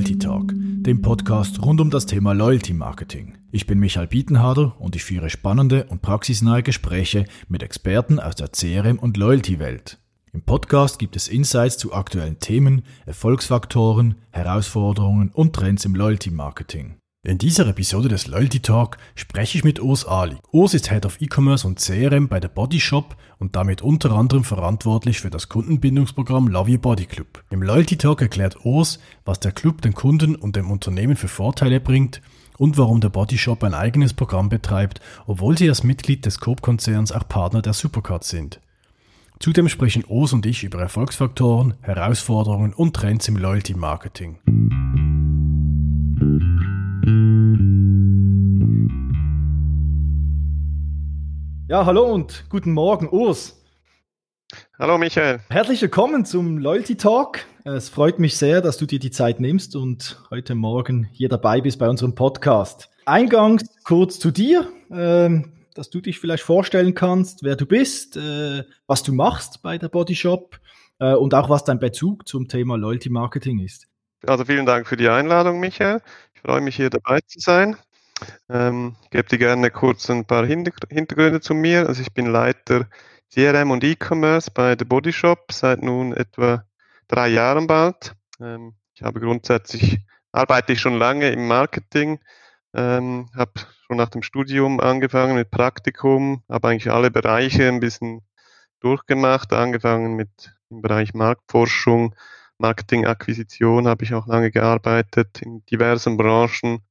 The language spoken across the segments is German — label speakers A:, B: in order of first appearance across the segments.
A: Loyalty Talk, dem Podcast rund um das Thema Loyalty Marketing. Ich bin Michael Bietenharder und ich führe spannende und praxisnahe Gespräche mit Experten aus der CRM- und Loyalty-Welt. Im Podcast gibt es Insights zu aktuellen Themen, Erfolgsfaktoren, Herausforderungen und Trends im Loyalty Marketing. In dieser Episode des Loyalty Talk spreche ich mit Urs Ali. Urs ist Head of E-Commerce und CRM bei der Body Shop und damit unter anderem verantwortlich für das Kundenbindungsprogramm Love Your Body Club. Im Loyalty Talk erklärt Urs, was der Club den Kunden und dem Unternehmen für Vorteile bringt und warum der Body Shop ein eigenes Programm betreibt, obwohl sie als Mitglied des Coop-Konzerns auch Partner der Supercard sind. Zudem sprechen Urs und ich über Erfolgsfaktoren, Herausforderungen und Trends im Loyalty Marketing. Ja, hallo und guten Morgen, Urs.
B: Hallo Michael.
A: Herzlich willkommen zum Loyalty Talk. Es freut mich sehr, dass du dir die Zeit nimmst und heute Morgen hier dabei bist bei unserem Podcast. Eingangs kurz zu dir, äh, dass du dich vielleicht vorstellen kannst, wer du bist, äh, was du machst bei der Body Shop äh, und auch was dein Bezug zum Thema Loyalty Marketing ist.
B: Also vielen Dank für die Einladung, Michael. Ich freue mich hier dabei zu sein. Ähm, ich gebe dir gerne kurz ein paar Hintergründe zu mir. Also ich bin Leiter CRM und E-Commerce bei The Body Shop seit nun etwa drei Jahren bald. Ähm, ich habe grundsätzlich, arbeite ich schon lange im Marketing, ähm, habe schon nach dem Studium angefangen mit Praktikum, habe eigentlich alle Bereiche ein bisschen durchgemacht, angefangen mit im Bereich Marktforschung, Marketingakquisition habe ich auch lange gearbeitet in diversen Branchen,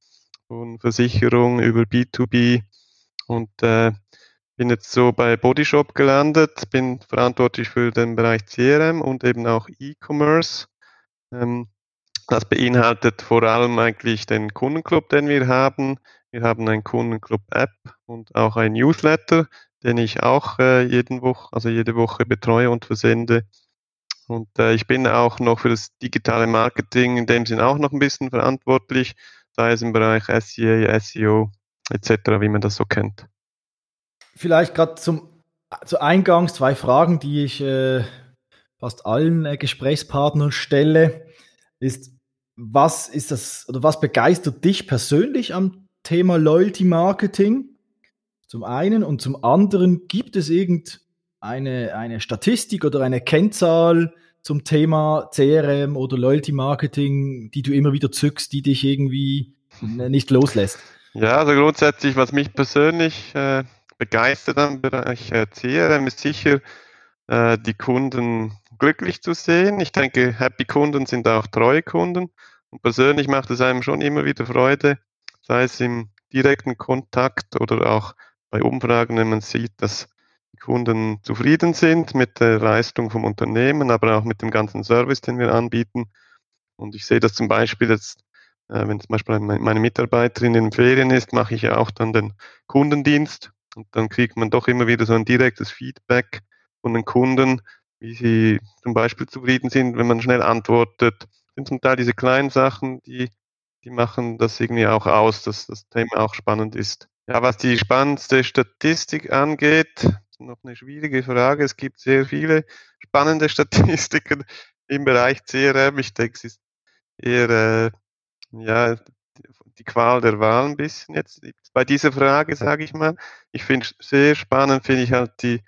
B: von Versicherung über B2B und äh, bin jetzt so bei Bodyshop gelandet, bin verantwortlich für den Bereich CRM und eben auch E-Commerce. Ähm, das beinhaltet vor allem eigentlich den Kundenclub, den wir haben. Wir haben einen Kundenclub-App und auch ein Newsletter, den ich auch äh, jeden Woche, also jede Woche betreue und versende. Und äh, ich bin auch noch für das digitale Marketing in dem Sinn auch noch ein bisschen verantwortlich sei es im Bereich SEA, SEO etc., wie man das so kennt.
A: Vielleicht gerade zum zu Eingangs zwei Fragen, die ich äh, fast allen äh, Gesprächspartnern stelle, ist was ist das oder was begeistert dich persönlich am Thema Loyalty Marketing? Zum einen und zum anderen gibt es irgendeine eine Statistik oder eine Kennzahl, zum Thema CRM oder Loyalty Marketing, die du immer wieder zückst, die dich irgendwie nicht loslässt?
B: Ja, also grundsätzlich, was mich persönlich äh, begeistert am Bereich äh, CRM, ist sicher, äh, die Kunden glücklich zu sehen. Ich denke, happy Kunden sind auch treue Kunden. Und persönlich macht es einem schon immer wieder Freude, sei es im direkten Kontakt oder auch bei Umfragen, wenn man sieht, dass Kunden zufrieden sind mit der Leistung vom Unternehmen, aber auch mit dem ganzen Service, den wir anbieten. Und ich sehe das zum Beispiel jetzt, äh, wenn zum Beispiel meine Mitarbeiterin in Ferien ist, mache ich ja auch dann den Kundendienst und dann kriegt man doch immer wieder so ein direktes Feedback von den Kunden, wie sie zum Beispiel zufrieden sind, wenn man schnell antwortet. Das sind zum Teil diese kleinen Sachen, die, die machen das irgendwie auch aus, dass das Thema auch spannend ist. Ja, was die spannendste Statistik angeht, noch eine schwierige Frage. Es gibt sehr viele spannende Statistiken im Bereich CRM. Ich denke, es ist eher äh, ja, die Qual der Wahl ein bisschen jetzt bei dieser Frage, sage ich mal. Ich finde sehr spannend, finde ich halt die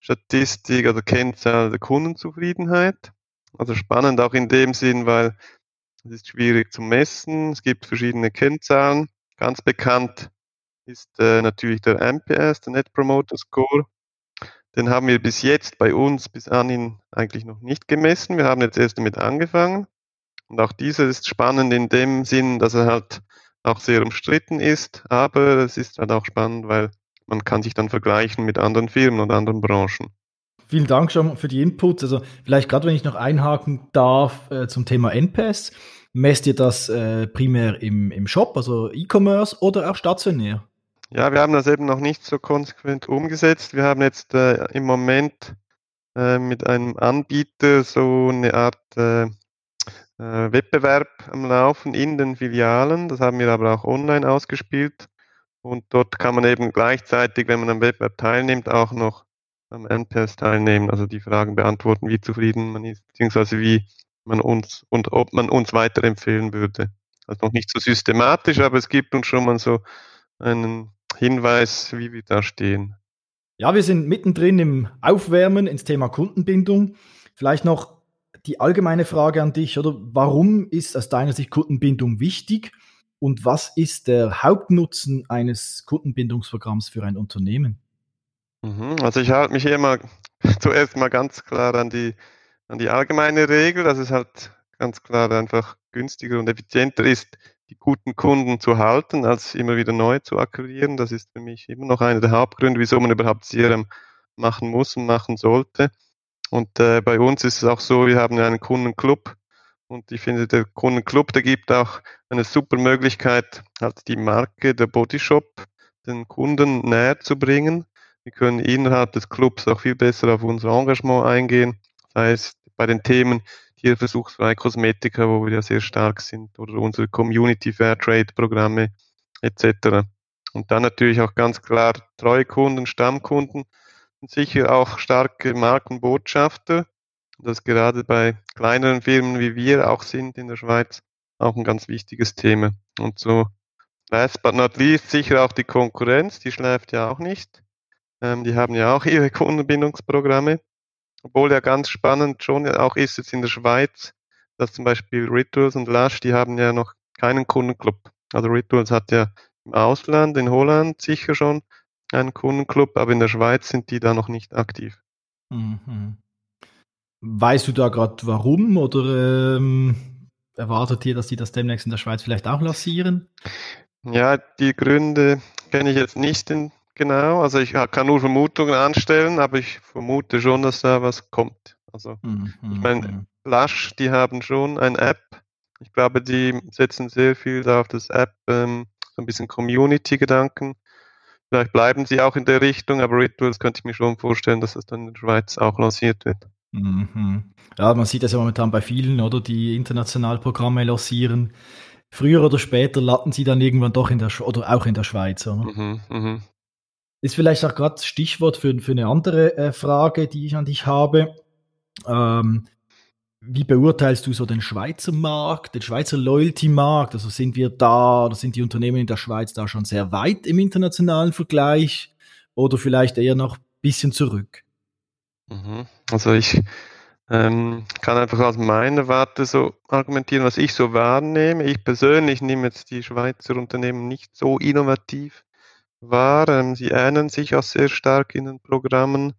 B: Statistik oder Kennzahl der Kundenzufriedenheit. Also spannend auch in dem Sinn, weil es ist schwierig zu messen. Es gibt verschiedene Kennzahlen. Ganz bekannt ist äh, natürlich der NPS, der Net Promoter Score. Den haben wir bis jetzt bei uns bis anhin eigentlich noch nicht gemessen. Wir haben jetzt erst damit angefangen. Und auch dieser ist spannend in dem Sinn, dass er halt auch sehr umstritten ist, aber es ist halt auch spannend, weil man kann sich dann vergleichen mit anderen Firmen und anderen Branchen.
A: Vielen Dank schon für die Inputs. Also vielleicht gerade, wenn ich noch einhaken darf äh, zum Thema NPS. Messt ihr das äh, primär im, im Shop, also E-Commerce oder auch stationär?
B: Ja, wir haben das eben noch nicht so konsequent umgesetzt. Wir haben jetzt äh, im Moment äh, mit einem Anbieter so eine Art äh, äh, Wettbewerb am Laufen in den Filialen. Das haben wir aber auch online ausgespielt. Und dort kann man eben gleichzeitig, wenn man am Wettbewerb teilnimmt, auch noch am NPS teilnehmen, also die Fragen beantworten, wie zufrieden man ist, beziehungsweise wie man uns und ob man uns weiterempfehlen würde. Also noch nicht so systematisch, aber es gibt uns schon mal so einen Hinweis, wie wir da stehen.
A: Ja, wir sind mittendrin im Aufwärmen ins Thema Kundenbindung. Vielleicht noch die allgemeine Frage an dich, oder? Warum ist aus deiner Sicht Kundenbindung wichtig? Und was ist der Hauptnutzen eines Kundenbindungsprogramms für ein Unternehmen?
B: Mhm, also ich halte mich hier mal zuerst mal ganz klar an die, an die allgemeine Regel, dass es halt ganz klar einfach günstiger und effizienter ist, die guten Kunden zu halten, als immer wieder neu zu akquirieren. Das ist für mich immer noch einer der Hauptgründe, wieso man überhaupt CRM machen muss und machen sollte. Und äh, bei uns ist es auch so, wir haben einen Kundenclub und ich finde, der Kundenclub, der gibt auch eine super Möglichkeit, halt die Marke, der Bodyshop, den Kunden näher zu bringen. Wir können innerhalb des Clubs auch viel besser auf unser Engagement eingehen, sei es bei den Themen tierversuchsfreie Kosmetika, wo wir ja sehr stark sind, oder unsere Community Fairtrade Programme etc. Und dann natürlich auch ganz klar treue Kunden, Stammkunden und sicher auch starke Markenbotschafter. Das gerade bei kleineren Firmen wie wir auch sind in der Schweiz auch ein ganz wichtiges Thema. Und so last but not least sicher auch die Konkurrenz, die schläft ja auch nicht. Ähm, die haben ja auch ihre Kundenbindungsprogramme. Obwohl ja ganz spannend schon auch ist jetzt in der Schweiz, dass zum Beispiel Rituals und Lush, die haben ja noch keinen Kundenclub. Also Rituals hat ja im Ausland, in Holland sicher schon einen Kundenclub, aber in der Schweiz sind die da noch nicht aktiv. Mhm.
A: Weißt du da gerade warum oder ähm, erwartet ihr, dass die das demnächst in der Schweiz vielleicht auch lancieren?
B: Ja, die Gründe kenne ich jetzt nicht in, genau. Also ich kann nur Vermutungen anstellen, aber ich vermute schon, dass da was kommt. Also mhm, ich meine, mhm. Lush, die haben schon eine App. Ich glaube, die setzen sehr viel da auf das App, ähm, so ein bisschen Community-Gedanken. Vielleicht bleiben sie auch in der Richtung, aber Rituals könnte ich mir schon vorstellen, dass das dann in der Schweiz auch lanciert wird.
A: Mhm. Ja, man sieht das ja momentan bei vielen, oder? Die international Programme lancieren. Früher oder später landen sie dann irgendwann doch in der Sch oder auch in der Schweiz, oder? Mhm, mh. Ist vielleicht auch gerade Stichwort für, für eine andere äh, Frage, die ich an dich habe. Ähm, wie beurteilst du so den Schweizer Markt, den Schweizer Loyalty-Markt? Also sind wir da oder sind die Unternehmen in der Schweiz da schon sehr weit im internationalen Vergleich oder vielleicht eher noch ein bisschen zurück?
B: Mhm. Also ich ähm, kann einfach aus meiner Warte so argumentieren, was ich so wahrnehme. Ich persönlich nehme jetzt die Schweizer Unternehmen nicht so innovativ Ähm, sie ähneln sich auch sehr stark in den Programmen.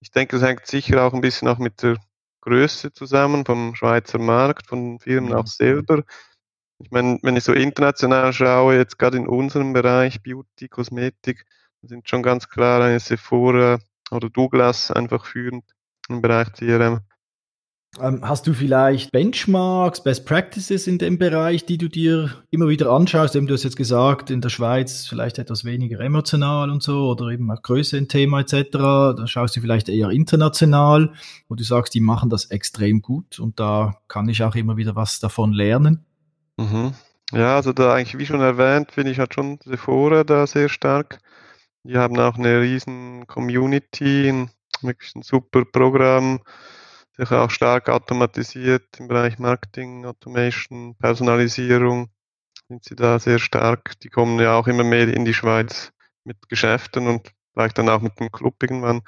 B: Ich denke, das hängt sicher auch ein bisschen auch mit der Größe zusammen vom Schweizer Markt, von Firmen auch selber. Ich meine, wenn ich so international schaue, jetzt gerade in unserem Bereich Beauty, Kosmetik, sind schon ganz klar eine Sephora oder Douglas einfach führend im Bereich CRM.
A: Ähm, hast du vielleicht Benchmarks, Best Practices in dem Bereich, die du dir immer wieder anschaust? Eben, du hast jetzt gesagt, in der Schweiz vielleicht etwas weniger emotional und so oder eben auch Größe ein Thema etc. Da schaust du vielleicht eher international, wo du sagst, die machen das extrem gut und da kann ich auch immer wieder was davon lernen.
B: Mhm. Ja, also da eigentlich, wie schon erwähnt, finde ich halt schon Sephora da sehr stark. Die haben auch eine riesen Community, wirklich ein super Programm sicher auch stark automatisiert im Bereich Marketing, Automation, Personalisierung sind sie da sehr stark. Die kommen ja auch immer mehr in die Schweiz mit Geschäften und vielleicht dann auch mit dem Club irgendwann.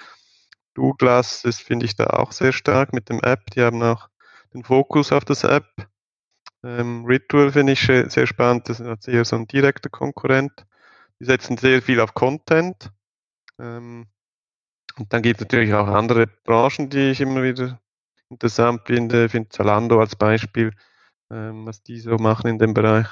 B: Douglas das finde ich da auch sehr stark mit dem App. Die haben auch den Fokus auf das App. Ähm, Ritual finde ich sehr spannend. Das ist eher so ein direkter Konkurrent. Die setzen sehr viel auf Content. Ähm, und dann gibt es natürlich auch andere Branchen, die ich immer wieder interessant finde. Ich finde Zalando als Beispiel, ähm, was die so machen in dem Bereich,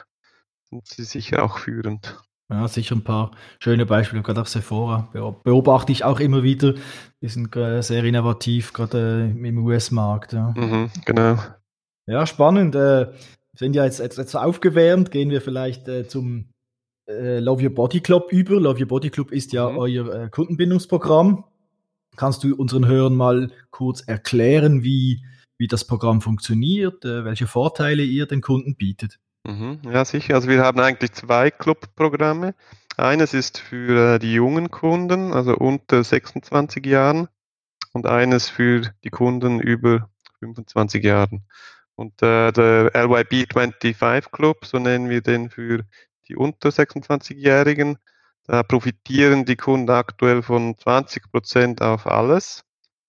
B: sind sie sicher auch führend.
A: Ja, sicher ein paar schöne Beispiele, gerade auch Sephora beobachte ich auch immer wieder. Die sind sehr innovativ, gerade äh, im US-Markt. Ja.
B: Mhm, genau.
A: Ja, spannend. Äh, sind ja jetzt, jetzt, jetzt aufgewärmt, gehen wir vielleicht äh, zum Love Your Body Club über. Love Your Body Club ist ja mhm. euer Kundenbindungsprogramm. Kannst du unseren Hörern mal kurz erklären, wie, wie das Programm funktioniert, äh, welche Vorteile ihr den Kunden bietet?
B: Mhm, ja, sicher. Also wir haben eigentlich zwei Clubprogramme. Eines ist für äh, die jungen Kunden, also unter 26 Jahren, und eines für die Kunden über 25 Jahren. Und äh, der LYB25 Club, so nennen wir den für die unter 26-Jährigen, da profitieren die Kunden aktuell von 20 Prozent auf alles.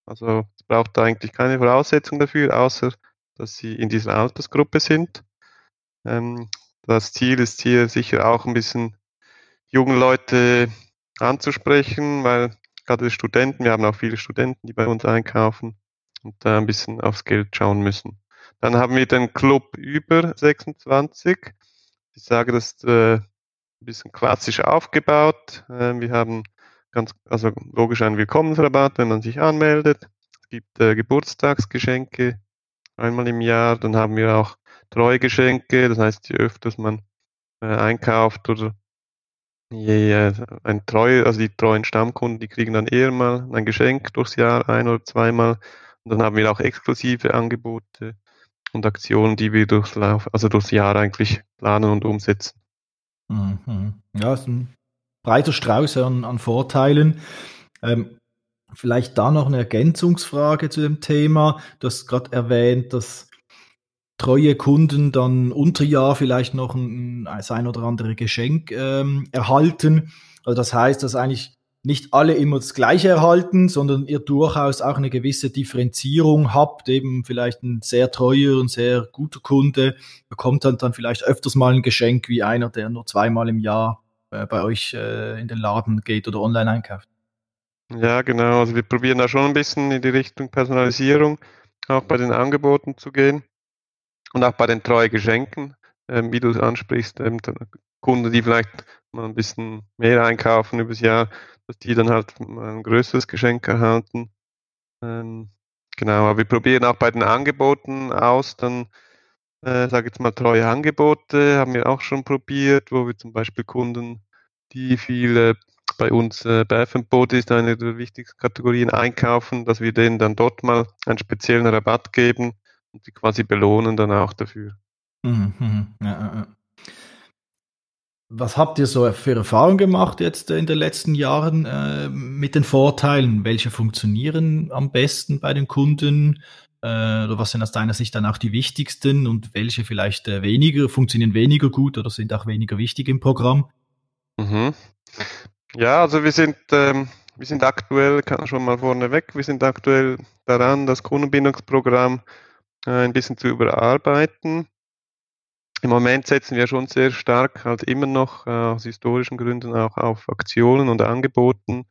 B: Also es braucht da eigentlich keine Voraussetzung dafür, außer dass sie in dieser Altersgruppe sind. Ähm, das Ziel ist hier sicher auch ein bisschen jungen Leute anzusprechen, weil gerade die Studenten, wir haben auch viele Studenten, die bei uns einkaufen und da ein bisschen aufs Geld schauen müssen. Dann haben wir den Club über 26. Ich sage, das ist äh, ein bisschen klassisch aufgebaut. Äh, wir haben ganz, also logisch einen Willkommensrabatt, wenn man sich anmeldet. Es gibt äh, Geburtstagsgeschenke einmal im Jahr. Dann haben wir auch Treugeschenke, das heißt, je öfters man äh, einkauft oder je äh, ein treu, also die treuen Stammkunden, die kriegen dann eher mal ein Geschenk durchs Jahr, ein oder zweimal. Und dann haben wir auch exklusive Angebote und Aktionen, die wir durchs Lauf, also durchs Jahr eigentlich planen und umsetzen.
A: Mhm. Ja, ist ein breiter Strauß an, an Vorteilen. Ähm, vielleicht da noch eine Ergänzungsfrage zu dem Thema. Du hast gerade erwähnt, dass treue Kunden dann unter Jahr vielleicht noch ein, ein oder andere Geschenk ähm, erhalten. Also das heißt, dass eigentlich nicht alle immer das Gleiche erhalten, sondern ihr durchaus auch eine gewisse Differenzierung habt. Eben vielleicht ein sehr treuer und sehr guter Kunde bekommt dann, dann vielleicht öfters mal ein Geschenk wie einer, der nur zweimal im Jahr äh, bei euch äh, in den Laden geht oder online einkauft.
B: Ja, genau. Also wir probieren da schon ein bisschen in die Richtung Personalisierung auch bei den Angeboten zu gehen und auch bei den treue Geschenken, ähm, wie du es ansprichst, ähm, Kunden, die vielleicht mal ein bisschen mehr einkaufen übers Jahr, dass die dann halt ein größeres Geschenk erhalten. Ähm, genau, aber wir probieren auch bei den Angeboten aus, dann äh, sage jetzt mal treue Angebote, haben wir auch schon probiert, wo wir zum Beispiel Kunden, die viele bei uns äh, Body ist eine der wichtigsten Kategorien einkaufen, dass wir denen dann dort mal einen speziellen Rabatt geben und die quasi belohnen dann auch dafür. Mhm, mhm. ja, ja.
A: Was habt ihr so für Erfahrungen gemacht jetzt in den letzten Jahren äh, mit den Vorteilen? Welche funktionieren am besten bei den Kunden? Äh, oder was sind aus deiner Sicht dann auch die wichtigsten und welche vielleicht äh, weniger, funktionieren weniger gut oder sind auch weniger wichtig im Programm?
B: Mhm. Ja, also wir sind, ähm, wir sind aktuell, kann schon mal vorneweg, wir sind aktuell daran, das Kundenbindungsprogramm äh, ein bisschen zu überarbeiten. Im Moment setzen wir schon sehr stark halt immer noch äh, aus historischen Gründen auch auf Aktionen und Angeboten.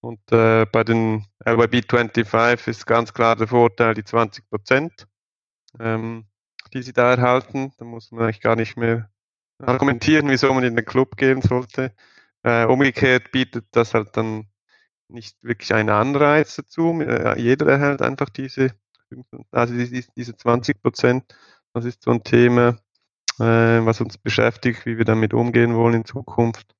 B: Und äh, bei den LYB 25 ist ganz klar der Vorteil die 20 Prozent, ähm, die sie da erhalten. Da muss man eigentlich gar nicht mehr argumentieren, wieso man in den Club gehen sollte. Äh, umgekehrt bietet das halt dann nicht wirklich einen Anreiz dazu. Äh, jeder erhält einfach diese, also diese 20 Prozent. Das ist so ein Thema äh, was uns beschäftigt, wie wir damit umgehen wollen in Zukunft.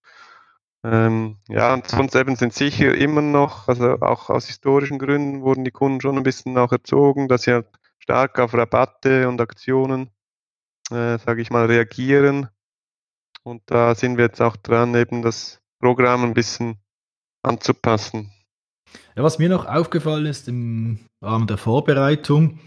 B: Ähm, ja, und sonst eben sind sicher immer noch, also auch aus historischen Gründen wurden die Kunden schon ein bisschen auch erzogen, dass sie halt stark auf Rabatte und Aktionen, äh, sage ich mal, reagieren. Und da sind wir jetzt auch dran, eben das Programm ein bisschen anzupassen.
A: Ja, was mir noch aufgefallen ist im Rahmen der Vorbereitung,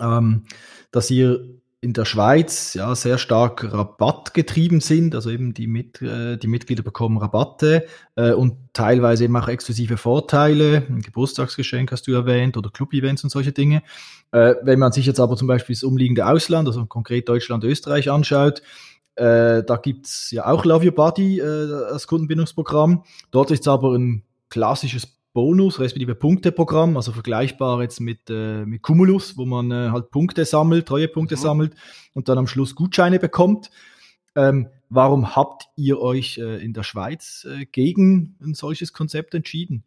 A: ähm, dass ihr in der Schweiz ja sehr stark rabattgetrieben sind, also eben die, Mit, äh, die Mitglieder bekommen Rabatte äh, und teilweise eben auch exklusive Vorteile, ein Geburtstagsgeschenk hast du erwähnt oder Club-Events und solche Dinge. Äh, wenn man sich jetzt aber zum Beispiel das umliegende Ausland, also konkret Deutschland, Österreich anschaut, äh, da gibt's ja auch Love Your Body äh, als Kundenbindungsprogramm. Dort ist es aber ein klassisches Bonus, respektive Punkteprogramm, also vergleichbar jetzt mit, äh, mit Cumulus, wo man äh, halt Punkte sammelt, Treuepunkte mhm. sammelt und dann am Schluss Gutscheine bekommt. Ähm, warum habt ihr euch äh, in der Schweiz äh, gegen ein solches Konzept entschieden?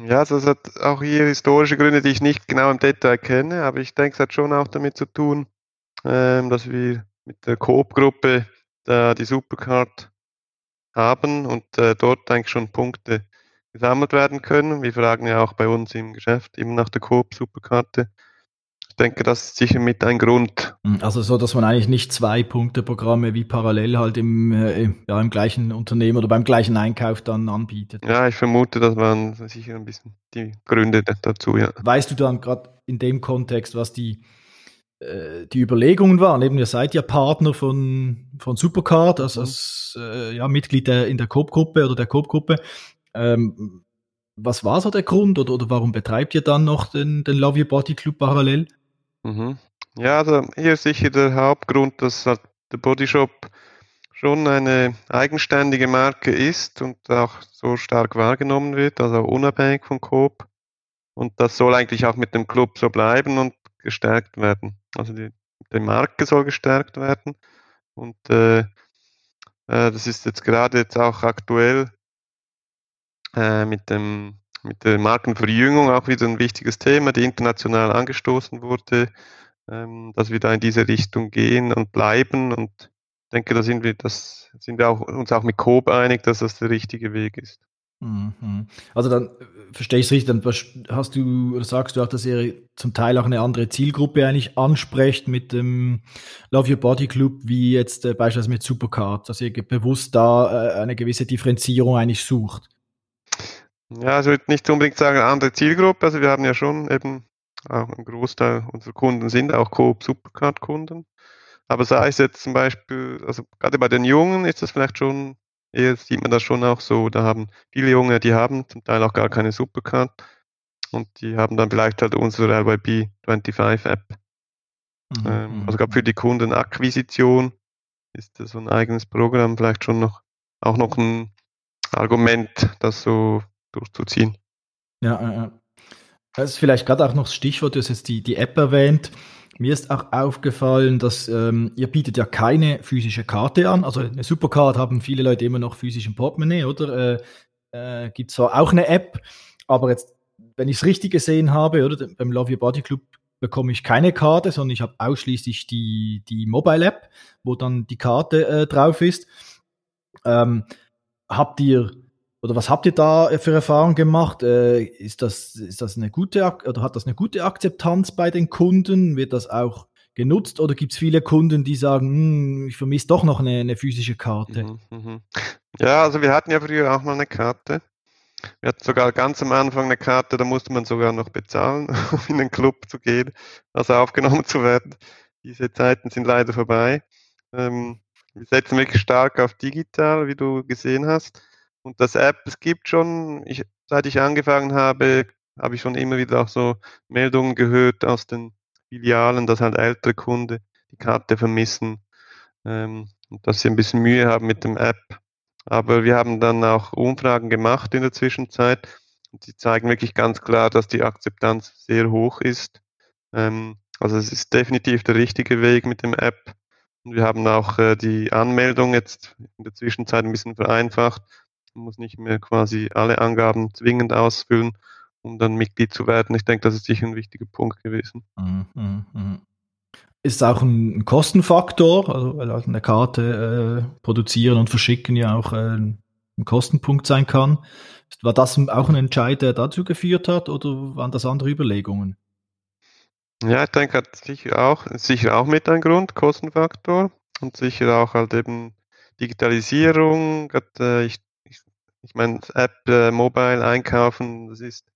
B: Ja, also es hat auch hier historische Gründe, die ich nicht genau im Detail kenne, aber ich denke, es hat schon auch damit zu tun, ähm, dass wir mit der Coop-Gruppe die Supercard haben und äh, dort eigentlich schon Punkte gesammelt werden können. Wir fragen ja auch bei uns im Geschäft immer nach der Coop-Superkarte. Ich denke, das ist sicher mit ein Grund.
A: Hm, also so, dass man eigentlich nicht zwei Punkte-Programme wie parallel halt im, äh, ja, im gleichen Unternehmen oder beim gleichen Einkauf dann anbietet.
B: Ja, ich vermute, das waren sicher ein bisschen die Gründe dazu, ja.
A: Weißt du dann gerade in dem Kontext, was die äh, die Überlegungen waren. Eben, ihr seid ja Partner von, von Supercard, also als äh, ja, Mitglied der, in der Coop-Gruppe oder der Coop-Gruppe. Ähm, was war so der Grund oder, oder warum betreibt ihr dann noch den, den Love Your Body Club parallel?
B: Mhm. Ja, also hier ist sicher der Hauptgrund, dass halt der Body Shop schon eine eigenständige Marke ist und auch so stark wahrgenommen wird, also unabhängig von Coop. Und das soll eigentlich auch mit dem Club so bleiben und gestärkt werden. Also die, die Marke soll gestärkt werden. Und äh, äh, das ist jetzt gerade jetzt auch aktuell äh, mit, dem, mit der Markenverjüngung auch wieder ein wichtiges Thema, die international angestoßen wurde, ähm, dass wir da in diese Richtung gehen und bleiben. Und denke, da sind wir, das sind wir auch, uns auch mit Coop einig, dass das der richtige Weg ist.
A: Mhm. Also dann äh, verstehe ich es richtig, dann hast du oder sagst du auch, dass ihr zum Teil auch eine andere Zielgruppe eigentlich ansprecht mit dem Love Your Body Club, wie jetzt äh, beispielsweise mit Supercard, dass ihr bewusst da eine gewisse Differenzierung eigentlich sucht.
B: Ja, also ich würde nicht unbedingt sagen andere Zielgruppe, also wir haben ja schon eben auch ein Großteil unserer Kunden sind auch Coop Supercard Kunden. Aber sei es jetzt zum Beispiel, also gerade bei den Jungen ist das vielleicht schon eher sieht man das schon auch so. Da haben viele Junge, die haben zum Teil auch gar keine Supercard und die haben dann vielleicht halt unsere RYB 25 App. Mhm, ähm, mhm, also gerade für die Kundenakquisition ist das so ein eigenes Programm vielleicht schon noch auch noch ein Argument, das so durchzuziehen.
A: Ja, ja. Das ist vielleicht gerade auch noch das Stichwort, du hast jetzt die, die App erwähnt. Mir ist auch aufgefallen, dass ähm, ihr bietet ja keine physische Karte an. Also eine Supercard haben viele Leute immer noch physisch im Portemonnaie, oder? Äh, äh, gibt zwar auch eine App, aber jetzt, wenn ich es richtig gesehen habe, oder beim Love Your Body Club bekomme ich keine Karte, sondern ich habe ausschließlich die, die Mobile App, wo dann die Karte äh, drauf ist. Ähm, habt ihr oder was habt ihr da für Erfahrungen gemacht? Äh, ist, das, ist das eine gute oder hat das eine gute Akzeptanz bei den Kunden? Wird das auch genutzt oder gibt es viele Kunden, die sagen, hm, ich vermisse doch noch eine, eine physische Karte? Mhm,
B: mhm. Ja, also wir hatten ja früher auch mal eine Karte. Wir hatten sogar ganz am Anfang eine Karte, da musste man sogar noch bezahlen, um in den Club zu gehen, also aufgenommen zu werden. Diese Zeiten sind leider vorbei. Ähm, wir setzen wirklich stark auf digital, wie du gesehen hast. Und das App, es gibt schon, ich, seit ich angefangen habe, habe ich schon immer wieder auch so Meldungen gehört aus den Filialen, dass halt ältere Kunden die Karte vermissen ähm, und dass sie ein bisschen Mühe haben mit dem App. Aber wir haben dann auch Umfragen gemacht in der Zwischenzeit und die zeigen wirklich ganz klar, dass die Akzeptanz sehr hoch ist. Ähm, also es ist definitiv der richtige Weg mit dem App. Und wir haben auch äh, die Anmeldung jetzt in der Zwischenzeit ein bisschen vereinfacht, muss nicht mehr quasi alle Angaben zwingend ausfüllen, um dann Mitglied zu werden. Ich denke, das ist sicher ein wichtiger Punkt gewesen. Mhm,
A: mh, mh. Ist auch ein Kostenfaktor, also weil halt eine Karte äh, produzieren und verschicken ja auch äh, ein Kostenpunkt sein kann. War das auch ein Entscheid, der dazu geführt hat, oder waren das andere Überlegungen?
B: Ja, ich denke, hat sicher auch, sicher auch mit ein Grund, Kostenfaktor und sicher auch halt eben Digitalisierung. Äh, ich ich meine, App, äh, Mobile einkaufen, das ist,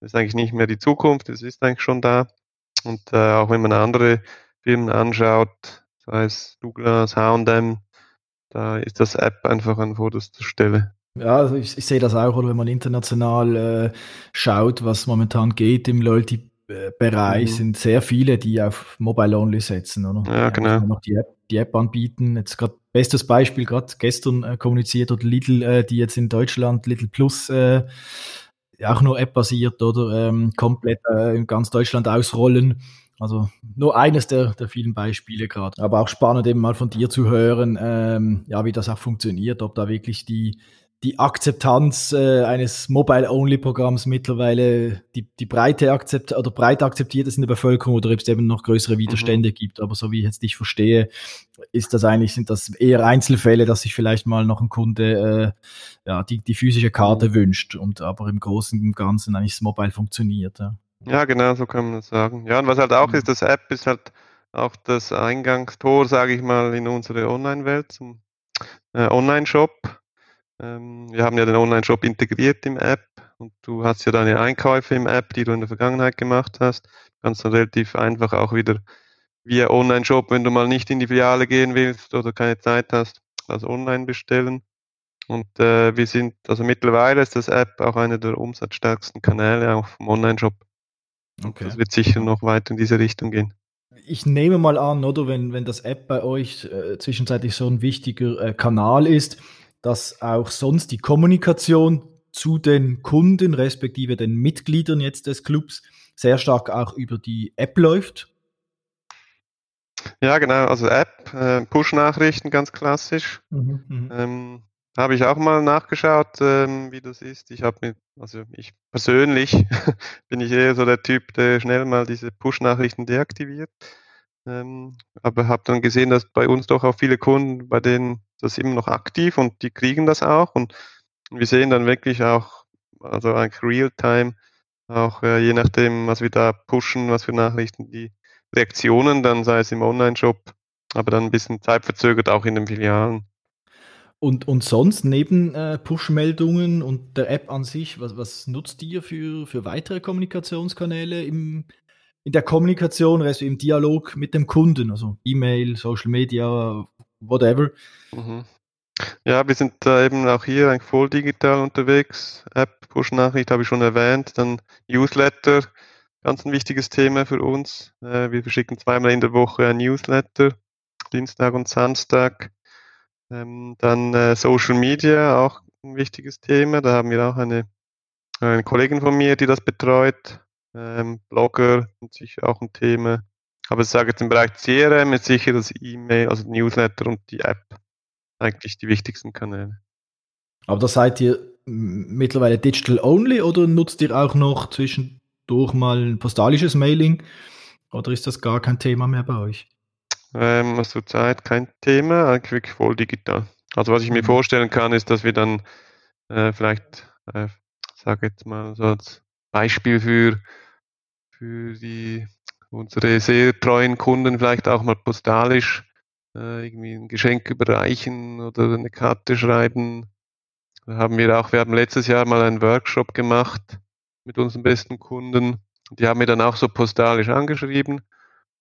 B: das ist eigentlich nicht mehr die Zukunft, das ist eigentlich schon da. Und äh, auch wenn man andere Firmen anschaut, sei es Douglas, H&M, da ist das App einfach an vorderster Stelle.
A: Ja, also ich, ich sehe das auch, oder wenn man international äh, schaut, was momentan geht im Loyalty-Bereich, mhm. sind sehr viele, die auf Mobile Only setzen, oder?
B: Ja, genau.
A: Die App, die App anbieten. Jetzt gerade bestes Beispiel, gerade gestern äh, kommuniziert oder Lidl, äh, die jetzt in Deutschland Lidl Plus äh, auch nur App-basiert oder ähm, komplett äh, in ganz Deutschland ausrollen. Also nur eines der, der vielen Beispiele gerade. Aber auch spannend eben mal von dir zu hören, ähm, ja, wie das auch funktioniert, ob da wirklich die, die Akzeptanz äh, eines Mobile-Only-Programms mittlerweile die, die breite Akzept oder breit akzeptiert ist in der Bevölkerung oder ob es eben noch größere Widerstände mhm. gibt. Aber so wie ich jetzt dich verstehe, ist das eigentlich, sind das eher Einzelfälle, dass sich vielleicht mal noch ein Kunde äh, ja, die, die physische Karte mhm. wünscht und aber im Großen und Ganzen eigentlich das Mobile funktioniert. Ja.
B: ja, genau, so kann man das sagen. Ja, und was halt auch mhm. ist, das App ist halt auch das Eingangstor, sage ich mal, in unsere Online-Welt zum äh, Online-Shop ähm, wir haben ja den Online-Shop integriert im App und du hast ja deine Einkäufe im App, die du in der Vergangenheit gemacht hast. Du kannst dann relativ einfach auch wieder via Online-Shop, wenn du mal nicht in die Filiale gehen willst oder keine Zeit hast, das online bestellen. Und äh, wir sind, also mittlerweile ist das App auch einer der umsatzstärksten Kanäle auch vom Online-Shop. Okay. Das wird sicher noch weiter in diese Richtung gehen.
A: Ich nehme mal an, oder wenn, wenn das App bei euch äh, zwischenzeitlich so ein wichtiger äh, Kanal ist, dass auch sonst die Kommunikation zu den Kunden, respektive den Mitgliedern jetzt des Clubs, sehr stark auch über die App läuft.
B: Ja, genau, also App, äh, Push-Nachrichten ganz klassisch. Mhm, mhm. ähm, habe ich auch mal nachgeschaut, ähm, wie das ist. Ich habe mir, also ich persönlich bin ich eher so der Typ, der schnell mal diese Push-Nachrichten deaktiviert. Ähm, aber habe dann gesehen, dass bei uns doch auch viele Kunden, bei denen das immer noch aktiv und die kriegen das auch. Und wir sehen dann wirklich auch, also eigentlich real-time, auch äh, je nachdem, was wir da pushen, was für Nachrichten, die Reaktionen, dann sei es im Online-Shop, aber dann ein bisschen zeitverzögert auch in den Filialen.
A: Und, und sonst neben äh, Push-Meldungen und der App an sich, was, was nutzt ihr für, für weitere Kommunikationskanäle im, in der Kommunikation, also im Dialog mit dem Kunden, also E-Mail, Social Media, whatever? Mhm.
B: Ja, wir sind da eben auch hier eigentlich voll digital unterwegs. App, Push-Nachricht habe ich schon erwähnt, dann Newsletter, ganz ein wichtiges Thema für uns. Äh, wir verschicken zweimal in der Woche ein Newsletter, Dienstag und Samstag. Ähm, dann äh, Social Media, auch ein wichtiges Thema. Da haben wir auch eine, eine Kollegin von mir, die das betreut. Ähm, Blogger und sicher auch ein Thema. Aber ich sage jetzt im Bereich CRM ist sicher das E-Mail, also Newsletter und die App eigentlich die wichtigsten Kanäle.
A: Aber da seid ihr mittlerweile digital only oder nutzt ihr auch noch zwischendurch mal ein postalisches Mailing? Oder ist das gar kein Thema mehr bei euch?
B: Ähm, zurzeit kein Thema, eigentlich wirklich voll digital. Also was ich mir mhm. vorstellen kann, ist, dass wir dann äh, vielleicht, äh, sage jetzt mal so als Beispiel für, für die unsere sehr treuen Kunden vielleicht auch mal postalisch äh, irgendwie ein Geschenk überreichen oder eine Karte schreiben. Da haben wir auch, wir haben letztes Jahr mal einen Workshop gemacht mit unseren besten Kunden. Die haben mir dann auch so postalisch angeschrieben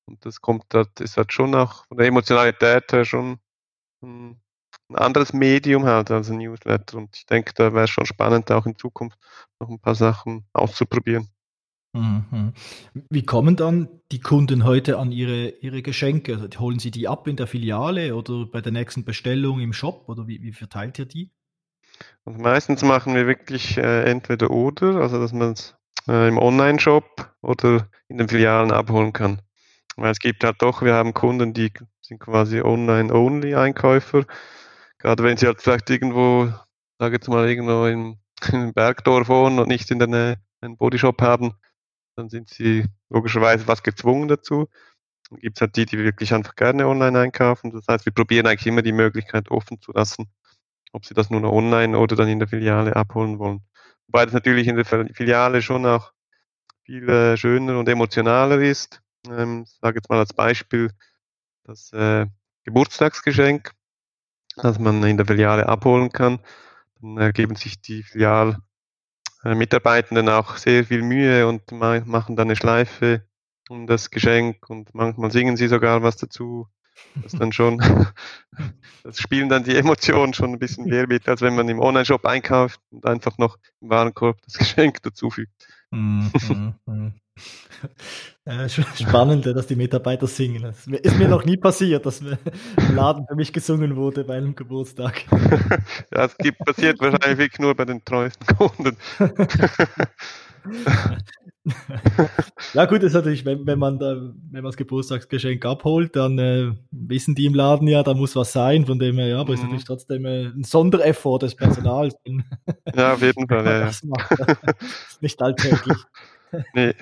B: und das kommt, das ist halt schon auch von der Emotionalität her schon ein, anderes Medium halt als ein Newsletter. Und ich denke, da wäre es schon spannend, auch in Zukunft noch ein paar Sachen auszuprobieren.
A: Mhm. Wie kommen dann die Kunden heute an ihre, ihre Geschenke? Also holen Sie die ab in der Filiale oder bei der nächsten Bestellung im Shop oder wie, wie verteilt ihr die?
B: Und meistens machen wir wirklich äh, entweder oder, also dass man es äh, im Online-Shop oder in den Filialen abholen kann. Weil es gibt halt doch, wir haben Kunden, die sind quasi Online-Only-Einkäufer. Gerade wenn sie halt vielleicht irgendwo, sage jetzt mal, irgendwo im Bergdorf wohnen und nicht in der Nähe einen Bodyshop haben, dann sind sie logischerweise was gezwungen dazu. Dann gibt es halt die, die wirklich einfach gerne online einkaufen. Das heißt, wir probieren eigentlich immer die Möglichkeit offen zu lassen, ob sie das nur noch online oder dann in der Filiale abholen wollen. Wobei das natürlich in der Filiale schon auch viel äh, schöner und emotionaler ist ähm, sage jetzt mal als Beispiel das äh, Geburtstagsgeschenk, das man in der Filiale abholen kann. Dann äh, geben sich die Filialmitarbeitenden äh, auch sehr viel Mühe und ma machen dann eine Schleife um das Geschenk und manchmal singen sie sogar was dazu. Das dann schon, das spielen dann die Emotionen schon ein bisschen mehr mit, als wenn man im Online-Shop einkauft und einfach noch im Warenkorb das Geschenk dazufügt. Mm -hmm.
A: Spannend, dass die Mitarbeiter singen. Das ist mir noch nie passiert, dass im Laden für mich gesungen wurde bei einem Geburtstag.
B: Ja, es gibt, passiert wahrscheinlich wirklich nur bei den treuesten Kunden.
A: ja gut, ist natürlich, wenn, wenn man da, wenn man das Geburtstagsgeschenk abholt, dann äh, wissen die im Laden ja, da muss was sein, von dem her, ja, aber mhm. ist natürlich trotzdem äh, ein Sondereffort des Personals.
B: ja, auf jeden Fall, ja. Das macht,
A: ist nicht alltäglich. Nee.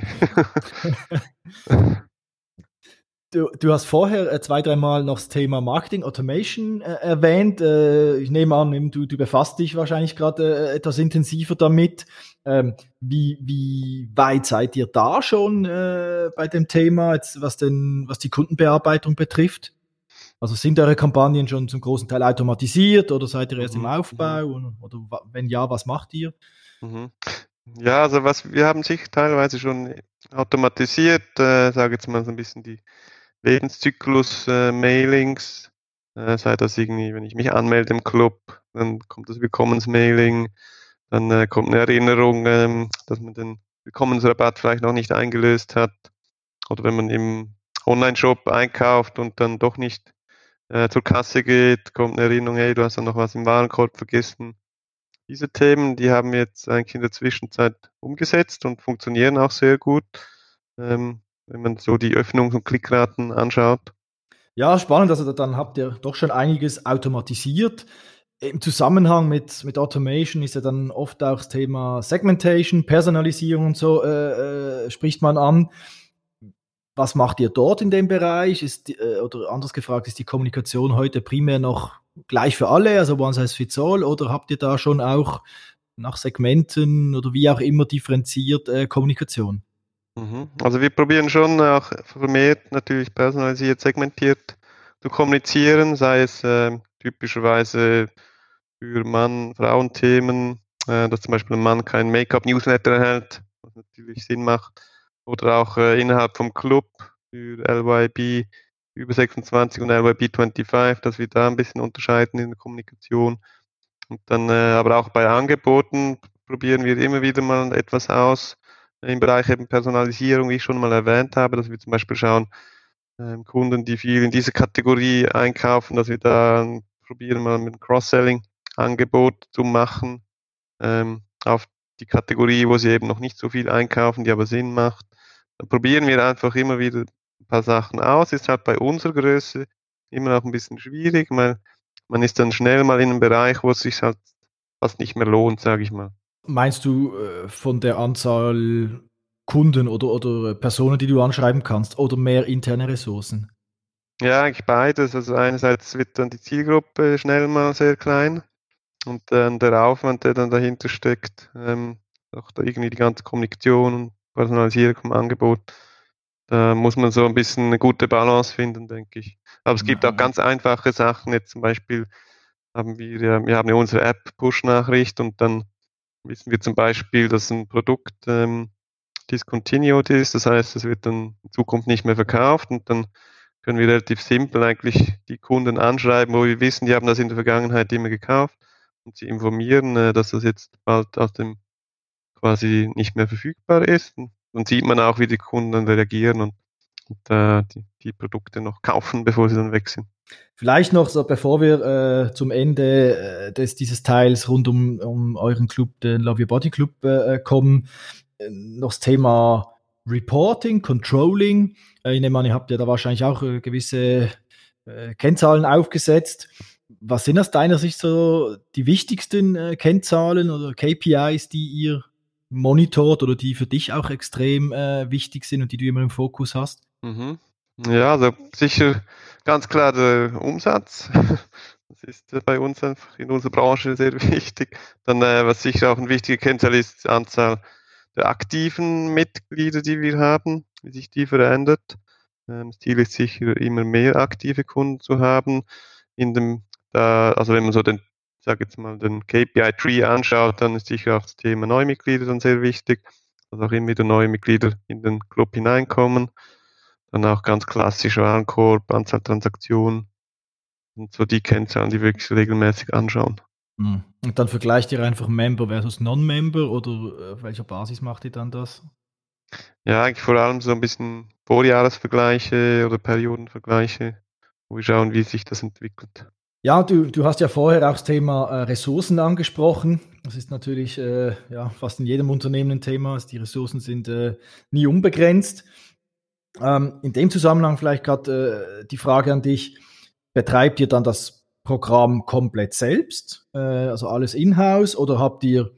A: Du, du, hast vorher äh, zwei, dreimal noch das Thema Marketing Automation äh, erwähnt. Äh, ich nehme an, du, du befasst dich wahrscheinlich gerade äh, etwas intensiver damit. Ähm, wie, wie weit seid ihr da schon äh, bei dem Thema, jetzt, was, denn, was die Kundenbearbeitung betrifft? Also sind eure Kampagnen schon zum großen Teil automatisiert oder seid ihr erst mhm. im Aufbau? Mhm. Oder wenn ja, was macht ihr?
B: Mhm. Ja, also was wir haben sich teilweise schon automatisiert, äh, sage jetzt mal so ein bisschen die Lebenszyklus-Mailings, äh, äh, sei das irgendwie, wenn ich mich anmelde im Club, dann kommt das Willkommensmailing, dann äh, kommt eine Erinnerung, ähm, dass man den Willkommensrabatt vielleicht noch nicht eingelöst hat. Oder wenn man im Online-Shop einkauft und dann doch nicht äh, zur Kasse geht, kommt eine Erinnerung, hey, du hast ja noch was im Warenkorb vergessen. Diese Themen, die haben wir jetzt eigentlich in der Zwischenzeit umgesetzt und funktionieren auch sehr gut, ähm, wenn man so die Öffnungs- und Klickraten anschaut.
A: Ja, spannend. Also dann habt ihr doch schon einiges automatisiert. Im Zusammenhang mit, mit Automation ist ja dann oft auch das Thema Segmentation, Personalisierung und so äh, äh, spricht man an. Was macht ihr dort in dem Bereich? Ist, äh, oder anders gefragt, ist die Kommunikation heute primär noch gleich für alle, also one size fits all, oder habt ihr da schon auch nach Segmenten oder wie auch immer differenziert äh, Kommunikation?
B: Mhm. Also wir probieren schon auch vermehrt natürlich personalisiert, segmentiert zu kommunizieren, sei es äh, typischerweise für Mann-Frauen-Themen, äh, dass zum Beispiel ein Mann kein Make-up-Newsletter erhält, was natürlich Sinn macht oder auch äh, innerhalb vom Club für LYB über 26 und LYB 25, dass wir da ein bisschen unterscheiden in der Kommunikation. Und dann äh, aber auch bei Angeboten probieren wir immer wieder mal etwas aus im Bereich eben Personalisierung, wie ich schon mal erwähnt habe, dass wir zum Beispiel schauen, ähm, Kunden, die viel in diese Kategorie einkaufen, dass wir da probieren mal mit Cross-Selling-Angebot zu machen ähm, auf die Kategorie, wo sie eben noch nicht so viel einkaufen, die aber Sinn macht probieren wir einfach immer wieder ein paar Sachen aus. Ist halt bei unserer Größe immer noch ein bisschen schwierig, weil man ist dann schnell mal in einem Bereich, wo es sich halt fast nicht mehr lohnt, sage ich mal.
A: Meinst du äh, von der Anzahl Kunden oder, oder Personen, die du anschreiben kannst, oder mehr interne Ressourcen?
B: Ja, eigentlich beides. Also einerseits wird dann die Zielgruppe schnell mal sehr klein und dann der Aufwand, der dann dahinter steckt, ähm, auch da irgendwie die ganze Kommunikation und Personalisierung vom Angebot. Da muss man so ein bisschen eine gute Balance finden, denke ich. Aber es gibt auch ganz einfache Sachen. Jetzt zum Beispiel haben wir, ja, wir haben ja unsere App Push-Nachricht und dann wissen wir zum Beispiel, dass ein Produkt ähm, discontinued ist. Das heißt, es wird dann in Zukunft nicht mehr verkauft und dann können wir relativ simpel eigentlich die Kunden anschreiben, wo wir wissen, die haben das in der Vergangenheit immer gekauft und sie informieren, äh, dass das jetzt bald aus dem quasi nicht mehr verfügbar ist. Und dann sieht man auch, wie die Kunden reagieren und, und äh, die, die, Produkte noch kaufen, bevor sie dann weg sind.
A: Vielleicht noch, so bevor wir äh, zum Ende äh, des, dieses Teils rund um, um euren Club, den Love Your Body Club, äh, kommen, äh, noch das Thema Reporting, Controlling. Ich nehme an, ihr habt ja da wahrscheinlich auch gewisse Kennzahlen aufgesetzt. Was sind aus deiner Sicht so die wichtigsten Kennzahlen oder KPIs, die ihr monitort oder die für dich auch extrem äh, wichtig sind und die du immer im Fokus hast?
B: Mhm. Ja, also sicher ganz klar der Umsatz. Das ist bei uns einfach in unserer Branche sehr wichtig. Dann, äh, was sicher auch ein wichtiger Kennzahl ist, die Anzahl der aktiven Mitglieder, die wir haben, wie sich die verändert. Ähm, das Ziel ist sicher, immer mehr aktive Kunden zu haben. In dem, da, also wenn man so den sage jetzt mal, den KPI-Tree anschaut, dann ist sicher auch das Thema Neumitglieder dann sehr wichtig, dass auch immer wieder neue Mitglieder in den Club hineinkommen. Dann auch ganz klassisch Warenkorb, Anzahl Transaktionen und so die Kennzahlen, die wir wirklich regelmäßig anschauen.
A: Hm. Und dann vergleicht ihr einfach Member versus Non-Member oder äh, auf welcher Basis macht ihr dann das?
B: Ja, eigentlich vor allem so ein bisschen Vorjahresvergleiche oder Periodenvergleiche, wo wir schauen, wie sich das entwickelt.
A: Ja, du, du hast ja vorher auch das Thema äh, Ressourcen angesprochen. Das ist natürlich äh, ja, fast in jedem Unternehmen ein Thema. Also die Ressourcen sind äh, nie unbegrenzt. Ähm, in dem Zusammenhang vielleicht gerade äh, die Frage an dich, betreibt ihr dann das Programm komplett selbst, äh, also alles in-house, oder habt ihr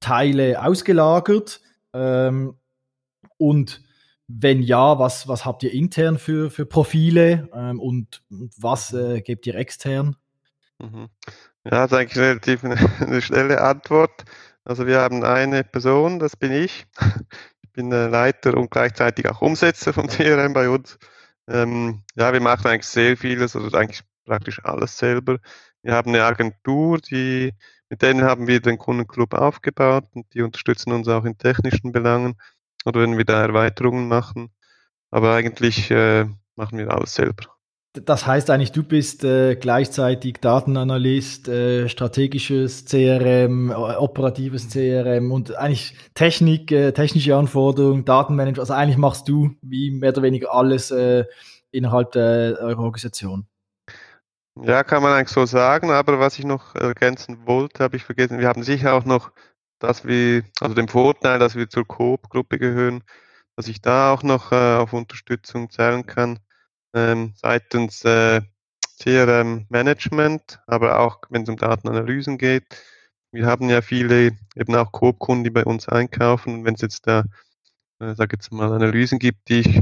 A: Teile ausgelagert? Ähm, und wenn ja, was, was habt ihr intern für, für Profile ähm, und, was äh, gebt ihr extern?
B: Mhm. Ja, das ist eigentlich relativ eine, eine, schnelle Antwort. Also wir haben eine Person, das bin ich. Ich bin äh, Leiter und gleichzeitig auch Umsetzer vom CRM bei uns. Ähm, ja, wir machen eigentlich sehr vieles oder eigentlich praktisch alles selber. Wir haben eine Agentur, die, mit denen haben wir den Kundenclub aufgebaut und die unterstützen uns auch in technischen Belangen oder wenn wir da Erweiterungen machen. Aber eigentlich äh, machen wir alles selber.
A: Das heißt eigentlich, du bist äh, gleichzeitig Datenanalyst, äh, strategisches CRM, operatives CRM und eigentlich Technik, äh, technische Anforderungen, Datenmanagement. Also eigentlich machst du wie mehr oder weniger alles äh, innerhalb der, eurer Organisation.
B: Ja, kann man eigentlich so sagen, aber was ich noch ergänzen wollte, habe ich vergessen. Wir haben sicher auch noch, dass wir, also den Vorteil, dass wir zur Coop-Gruppe gehören, dass ich da auch noch äh, auf Unterstützung zählen kann ähm, seitens äh, CRM-Management, aber auch wenn es um Datenanalysen geht. Wir haben ja viele eben auch Coop-Kunden, die bei uns einkaufen. Und wenn es jetzt da, äh, sag jetzt mal, Analysen gibt, die ich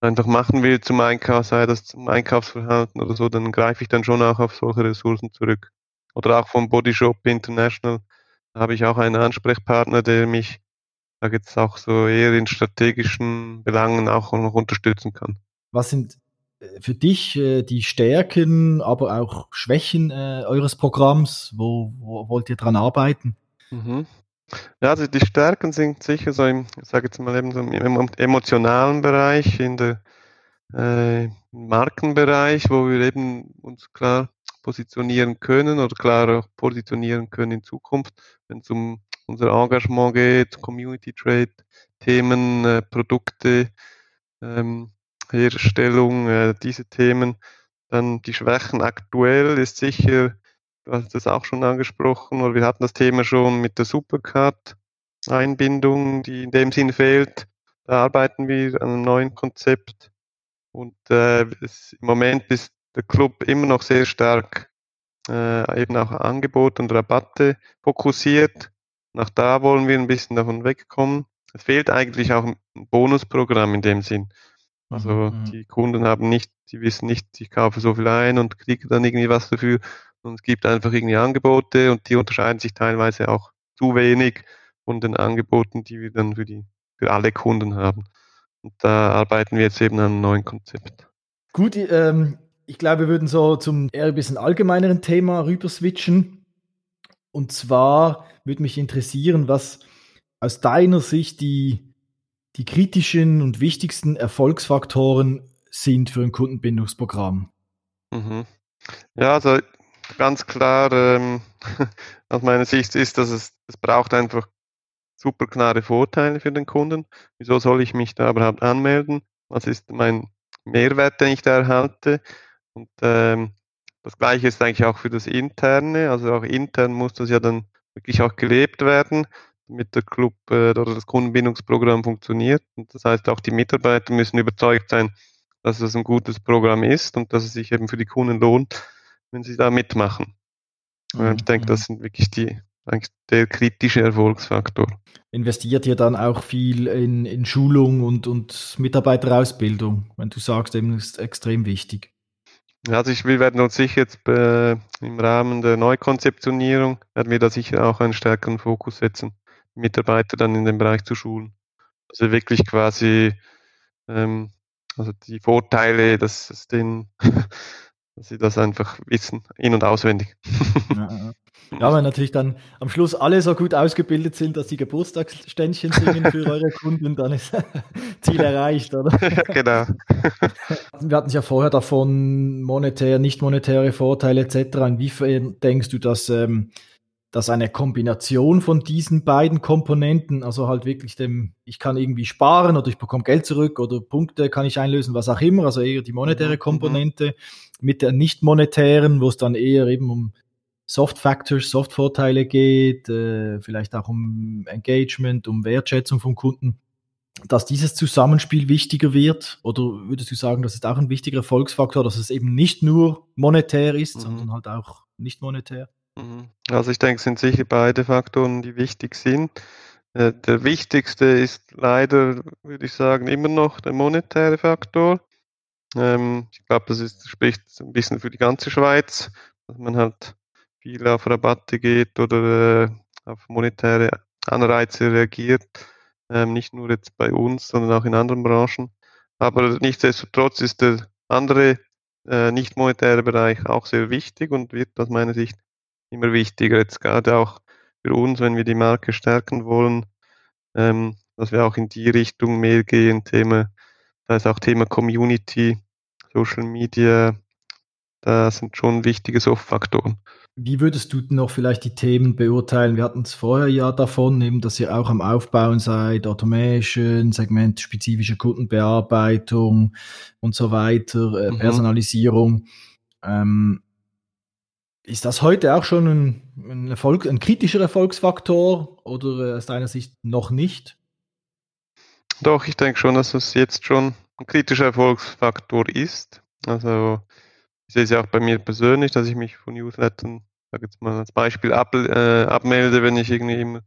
B: einfach machen will zum Einkauf, sei das zum Einkaufsverhalten oder so, dann greife ich dann schon auch auf solche Ressourcen zurück. Oder auch vom Body Shop International, habe ich auch einen Ansprechpartner, der mich, sage jetzt auch so eher in strategischen Belangen auch noch unterstützen kann.
A: Was sind für dich äh, die Stärken, aber auch Schwächen äh, eures Programms? Wo, wo, wollt ihr dran arbeiten?
B: Mhm. Ja, also die Stärken sind sicher so im, ich sage jetzt mal eben so im emotionalen Bereich, in der äh, Markenbereich, wo wir eben uns klar positionieren können oder klar auch positionieren können in Zukunft, wenn es um unser Engagement geht, Community Trade, Themen, äh, Produkte, ähm, Herstellung, äh, diese Themen. Dann die Schwächen aktuell ist sicher, du hast das auch schon angesprochen, oder wir hatten das Thema schon mit der Supercard-Einbindung, die in dem Sinn fehlt. Da arbeiten wir an einem neuen Konzept. Und äh, es, im Moment ist der Club immer noch sehr stark äh, eben auch Angebot und Rabatte fokussiert. Nach da wollen wir ein bisschen davon wegkommen. Es fehlt eigentlich auch ein Bonusprogramm in dem Sinn. Also mhm, mhm. die Kunden haben nicht, die wissen nicht, ich kaufe so viel ein und kriege dann irgendwie was dafür. Und es gibt einfach irgendwie Angebote und die unterscheiden sich teilweise auch zu wenig von den Angeboten, die wir dann für die, für alle Kunden haben. Und da arbeiten wir jetzt eben an einem neuen Konzept.
A: Gut, ähm, ich glaube, wir würden so zum eher ein bisschen allgemeineren Thema rüber switchen. Und zwar würde mich interessieren, was aus deiner Sicht die die kritischen und wichtigsten Erfolgsfaktoren sind für ein Kundenbindungsprogramm?
B: Mhm. Ja, also ganz klar ähm, aus meiner Sicht ist, dass es, es braucht einfach super klare Vorteile für den Kunden. Wieso soll ich mich da überhaupt anmelden? Was ist mein Mehrwert, den ich da erhalte? Und ähm, das Gleiche ist eigentlich auch für das Interne. Also auch intern muss das ja dann wirklich auch gelebt werden damit der Club äh, oder das Kundenbindungsprogramm funktioniert. Und das heißt, auch die Mitarbeiter müssen überzeugt sein, dass es ein gutes Programm ist und dass es sich eben für die Kunden lohnt, wenn sie da mitmachen. Mhm. Ich denke, das mhm. sind wirklich die, eigentlich der kritische Erfolgsfaktor.
A: Investiert ihr dann auch viel in, in Schulung und, und Mitarbeiterausbildung, wenn du sagst, eben ist extrem wichtig?
B: Also ich, wir werden uns sicher jetzt äh, im Rahmen der Neukonzeptionierung, werden wir da sicher auch einen stärkeren Fokus setzen. Mitarbeiter dann in dem Bereich zu schulen. Also wirklich quasi ähm, also die Vorteile, dass es den, dass sie das einfach wissen, in- und auswendig.
A: Ja, ja, weil natürlich dann am Schluss alle so gut ausgebildet sind, dass die Geburtstagsständchen singen für eure Kunden, dann ist Ziel erreicht, oder?
B: Ja, genau.
A: Wir hatten es ja vorher davon, monetär, nicht monetäre Vorteile etc. Inwiefern denkst du, dass ähm, dass eine Kombination von diesen beiden Komponenten, also halt wirklich dem, ich kann irgendwie sparen oder ich bekomme Geld zurück oder Punkte kann ich einlösen, was auch immer, also eher die monetäre mhm, mhm. Komponente mit der nicht monetären, wo es dann eher eben um Soft Factors, Soft Vorteile geht, äh, vielleicht auch um Engagement, um Wertschätzung vom Kunden, dass dieses Zusammenspiel wichtiger wird? Oder würdest du sagen, das ist auch ein wichtiger Erfolgsfaktor, dass es eben nicht nur monetär ist, mhm. sondern halt auch nicht monetär?
B: Mhm. Also ich denke, es sind sicher beide Faktoren, die wichtig sind. Äh, der wichtigste ist leider, würde ich sagen, immer noch der monetäre Faktor. Ähm, ich glaube, das ist, spricht ein bisschen für die ganze Schweiz, dass man halt viel auf Rabatte geht oder äh, auf monetäre Anreize reagiert. Ähm, nicht nur jetzt bei uns, sondern auch in anderen Branchen. Aber nichtsdestotrotz ist der andere äh, nicht monetäre Bereich auch sehr wichtig und wird aus meiner Sicht immer wichtiger, jetzt gerade auch für uns, wenn wir die Marke stärken wollen, ähm, dass wir auch in die Richtung mehr gehen, Thema, da ist auch Thema Community, Social Media, das sind schon wichtige Soft-Faktoren.
A: Wie würdest du noch vielleicht die Themen beurteilen? Wir hatten es vorher ja davon, eben, dass ihr auch am Aufbauen seid, Automation, segmentspezifische Kundenbearbeitung und so weiter, äh, mhm. Personalisierung. Ähm, ist das heute auch schon ein, ein, Erfolg, ein kritischer Erfolgsfaktor oder aus deiner Sicht noch nicht?
B: Doch, ich denke schon, dass es jetzt schon ein kritischer Erfolgsfaktor ist. Also sehe es ja auch bei mir persönlich, dass ich mich von Newslettern, sage jetzt mal als Beispiel, ab, äh, abmelde, wenn ich irgendwie immer,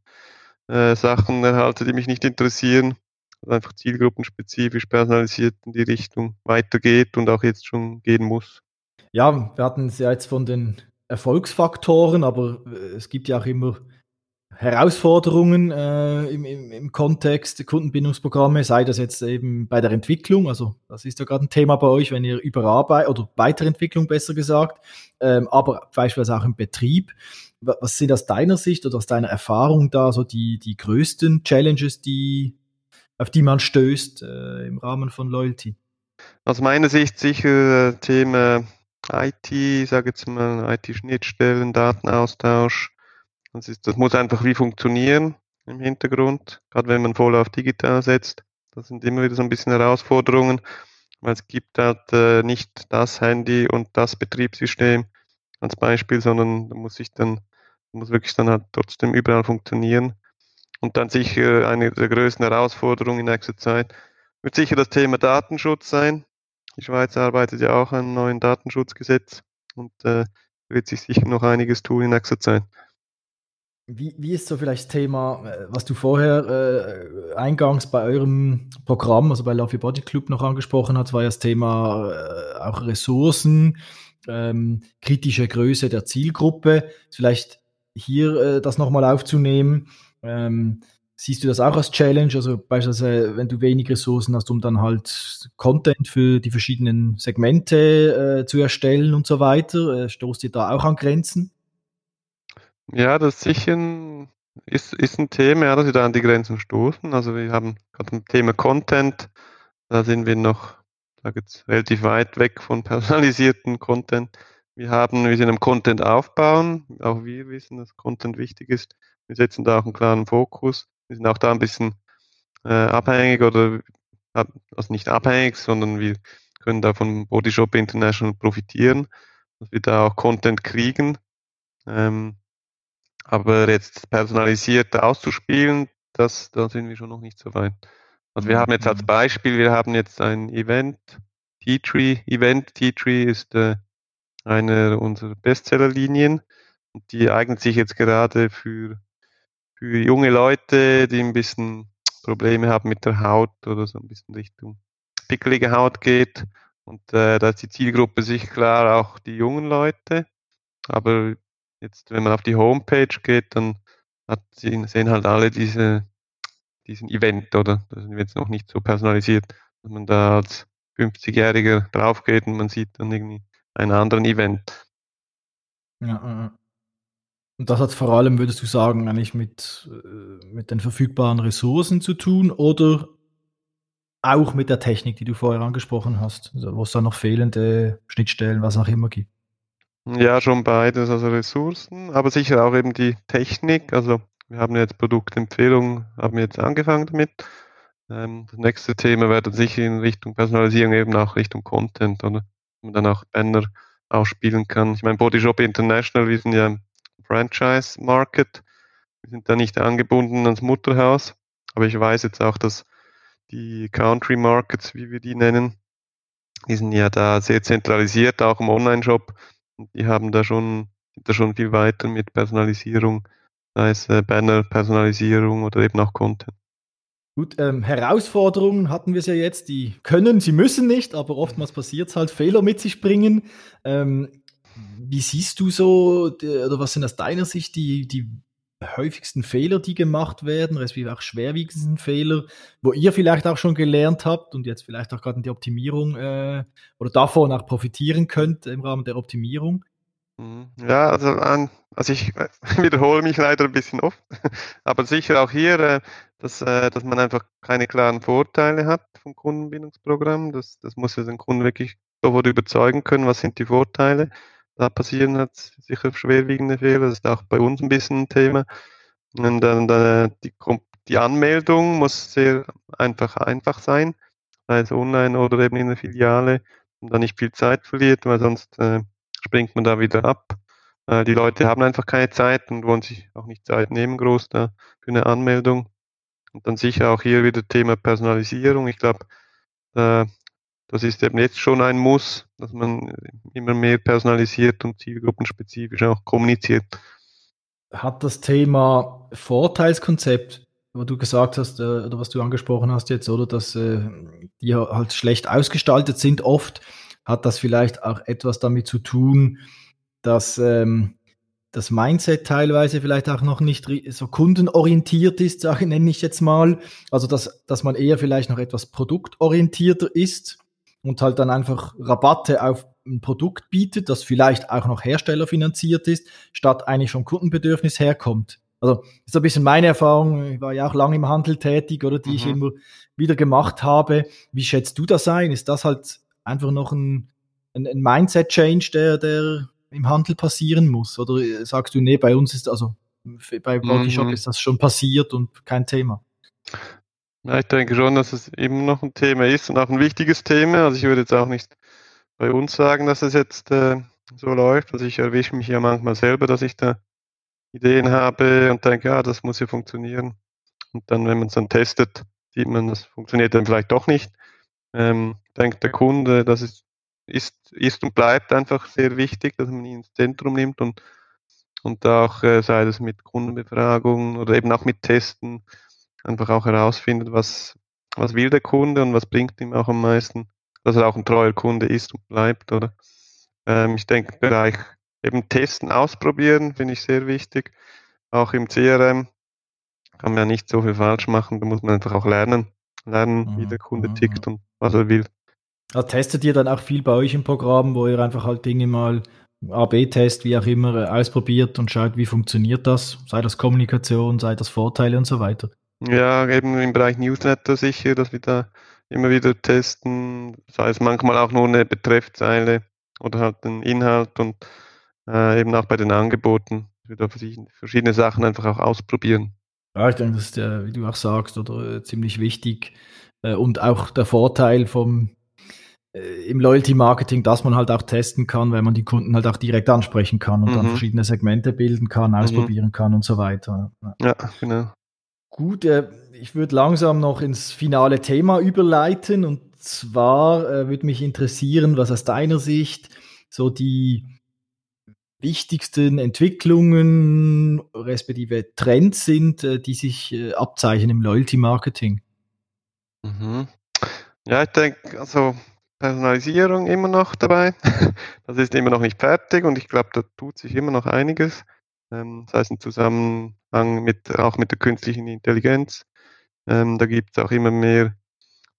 B: äh, Sachen erhalte, die mich nicht interessieren. Also einfach zielgruppenspezifisch personalisiert in die Richtung weitergeht und auch jetzt schon gehen muss.
A: Ja, wir hatten es ja jetzt von den Erfolgsfaktoren, aber äh, es gibt ja auch immer Herausforderungen äh, im, im, im Kontext Kundenbindungsprogramme, sei das jetzt eben bei der Entwicklung, also das ist ja gerade ein Thema bei euch, wenn ihr überarbeitet oder Weiterentwicklung besser gesagt, ähm, aber beispielsweise auch im Betrieb. Was sind aus deiner Sicht oder aus deiner Erfahrung da so die, die größten Challenges, die, auf die man stößt äh, im Rahmen von Loyalty?
B: Aus meiner Sicht sicher äh, Thema IT, ich sage jetzt mal IT-Schnittstellen, Datenaustausch, das, ist, das muss einfach wie funktionieren im Hintergrund, gerade wenn man voll auf digital setzt. Das sind immer wieder so ein bisschen Herausforderungen, weil es gibt halt äh, nicht das Handy und das Betriebssystem als Beispiel, sondern da muss ich dann, muss wirklich dann halt trotzdem überall funktionieren. Und dann sicher eine der größten Herausforderungen in nächster Zeit wird sicher das Thema Datenschutz sein. Die Schweiz arbeitet ja auch an einem neuen Datenschutzgesetz und äh, wird sich sicher noch einiges tun in nächster Zeit.
A: Wie, wie ist so vielleicht das Thema, äh, was du vorher äh, eingangs bei eurem Programm, also bei Love Your Body Club noch angesprochen hast, war ja das Thema äh, auch Ressourcen, ähm, kritische Größe der Zielgruppe. Vielleicht hier äh, das nochmal aufzunehmen. Ähm, siehst du das auch als Challenge? Also beispielsweise, wenn du wenig Ressourcen hast, um dann halt Content für die verschiedenen Segmente äh, zu erstellen und so weiter, äh, stoßt ihr da auch an Grenzen?
B: Ja, das sicher ein, ist, ist ein Thema, ja, dass wir da an die Grenzen stoßen. Also wir haben gerade ein Thema Content, da sind wir noch, da jetzt relativ weit weg von personalisierten Content. Wir haben, wir sind am Content aufbauen, auch wir wissen, dass Content wichtig ist. Wir setzen da auch einen klaren Fokus. Wir sind auch da ein bisschen äh, abhängig oder also nicht abhängig, sondern wir können da von Bodyshop International profitieren, dass wir da auch Content kriegen. Ähm, aber jetzt personalisiert auszuspielen, das, da sind wir schon noch nicht so weit. Also wir haben jetzt als mhm. Beispiel, wir haben jetzt ein Event, T-Tree, Event T-Tree ist äh, eine unserer Bestsellerlinien und die eignet sich jetzt gerade für, für junge Leute, die ein bisschen Probleme haben mit der Haut oder so ein bisschen Richtung pickelige Haut geht. Und äh, da ist die Zielgruppe sich klar auch die jungen Leute. Aber Jetzt, wenn man auf die Homepage geht, dann hat, sehen halt alle diese, diesen Event, oder? Das ist jetzt noch nicht so personalisiert, dass man da als 50-Jähriger draufgeht und man sieht dann irgendwie einen anderen Event.
A: Ja, und das hat vor allem, würdest du sagen, eigentlich mit, äh, mit den verfügbaren Ressourcen zu tun oder auch mit der Technik, die du vorher angesprochen hast, also wo es da noch fehlende Schnittstellen, was auch immer gibt?
B: Ja, schon beides, also Ressourcen, aber sicher auch eben die Technik. Also wir haben jetzt Produktempfehlungen, haben jetzt angefangen damit. Ähm, das nächste Thema wäre dann sicher in Richtung Personalisierung, eben auch Richtung Content, oder? Man dann auch Banner ausspielen kann. Ich meine, Bodyshop International, wir sind ja im Franchise-Market. Wir sind da nicht angebunden ans Mutterhaus. Aber ich weiß jetzt auch, dass die Country Markets, wie wir die nennen, die sind ja da sehr zentralisiert, auch im Online-Shop die haben da schon, sind da schon viel weiter mit Personalisierung, sei es äh, Banner-Personalisierung oder eben auch Content.
A: Gut, ähm, Herausforderungen hatten wir es ja jetzt, die können, sie müssen nicht, aber oftmals passiert es halt, Fehler mit sich bringen. Ähm, wie siehst du so, oder was sind aus deiner Sicht die, die häufigsten Fehler, die gemacht werden, respektive auch schwerwiegendsten Fehler, wo ihr vielleicht auch schon gelernt habt und jetzt vielleicht auch gerade in die Optimierung äh, oder davon auch profitieren könnt im Rahmen der Optimierung?
B: Mhm. Ja, also, also ich wiederhole mich leider ein bisschen oft, aber sicher auch hier, äh, dass, äh, dass man einfach keine klaren Vorteile hat vom Kundenbindungsprogramm. Das, das muss ja den Kunden wirklich sofort überzeugen können, was sind die Vorteile. Da passieren halt sicher schwerwiegende Fehler. Das ist auch bei uns ein bisschen ein Thema. Und dann, dann die, die Anmeldung muss sehr einfach einfach sein, sei es online oder eben in der Filiale, und dann nicht viel Zeit verliert, weil sonst äh, springt man da wieder ab. Äh, die Leute haben einfach keine Zeit und wollen sich auch nicht Zeit nehmen, groß da für eine Anmeldung. Und dann sicher auch hier wieder Thema Personalisierung. Ich glaube, äh, das ist eben jetzt schon ein Muss, dass man immer mehr personalisiert und zielgruppenspezifisch auch kommuniziert.
A: Hat das Thema Vorteilskonzept, wo du gesagt hast, äh, oder was du angesprochen hast jetzt, oder dass äh, die halt schlecht ausgestaltet sind oft, hat das vielleicht auch etwas damit zu tun, dass ähm, das Mindset teilweise vielleicht auch noch nicht so kundenorientiert ist, nenne ich jetzt mal. Also dass, dass man eher vielleicht noch etwas produktorientierter ist und halt dann einfach Rabatte auf ein Produkt bietet, das vielleicht auch noch herstellerfinanziert ist, statt eigentlich vom Kundenbedürfnis herkommt. Also ist so ein bisschen meine Erfahrung. Ich war ja auch lange im Handel tätig oder die mhm. ich immer wieder gemacht habe. Wie schätzt du das ein? Ist das halt einfach noch ein, ein, ein Mindset-Change, der, der im Handel passieren muss? Oder sagst du, nee, bei uns ist also bei Bodyshop mhm. ist das schon passiert und kein Thema?
B: Ja, ich denke schon, dass es immer noch ein Thema ist und auch ein wichtiges Thema. Also ich würde jetzt auch nicht bei uns sagen, dass es jetzt äh, so läuft. Also ich erwische mich ja manchmal selber, dass ich da Ideen habe und denke, ja, das muss ja funktionieren. Und dann, wenn man es dann testet, sieht man, das funktioniert dann vielleicht doch nicht. Ähm, denkt der Kunde, das ist ist, ist und bleibt einfach sehr wichtig, dass man ihn ins Zentrum nimmt und, und auch, äh, sei das mit Kundenbefragungen oder eben auch mit Testen, einfach auch herausfindet, was, was will der Kunde und was bringt ihm auch am meisten, dass er auch ein treuer Kunde ist und bleibt, oder? Ähm, ich denke, im Bereich eben testen, ausprobieren, finde ich sehr wichtig. Auch im CRM kann man ja nicht so viel falsch machen, da muss man einfach auch lernen, lernen, mhm. wie der Kunde mhm. tickt und was er will.
A: Also testet ihr dann auch viel bei euch im Programm, wo ihr einfach halt Dinge mal AB-Test, wie auch immer, äh, ausprobiert und schaut, wie funktioniert das? Sei das Kommunikation, sei das Vorteile und so weiter.
B: Ja, eben im Bereich Newsletter sicher, dass wir da immer wieder testen, sei es manchmal auch nur eine Betreffzeile oder halt den Inhalt und äh, eben auch bei den Angeboten, wir da verschiedene Sachen einfach auch ausprobieren.
A: Ja, ich denke, das ist, äh, wie du auch sagst, oder äh, ziemlich wichtig. Äh, und auch der Vorteil vom im Loyalty-Marketing, dass man halt auch testen kann, weil man die Kunden halt auch direkt ansprechen kann und mhm. dann verschiedene Segmente bilden kann, mhm. ausprobieren mhm. kann und so weiter.
B: Ja, genau.
A: Gut, äh, ich würde langsam noch ins finale Thema überleiten und zwar äh, würde mich interessieren, was aus deiner Sicht so die wichtigsten Entwicklungen respektive Trends sind, äh, die sich äh, abzeichnen im Loyalty-Marketing.
B: Mhm. Ja, ich denke, also Personalisierung immer noch dabei. Das ist immer noch nicht fertig und ich glaube, da tut sich immer noch einiges. Ähm, das heißt im Zusammenhang mit auch mit der künstlichen Intelligenz. Ähm, da gibt es auch immer mehr,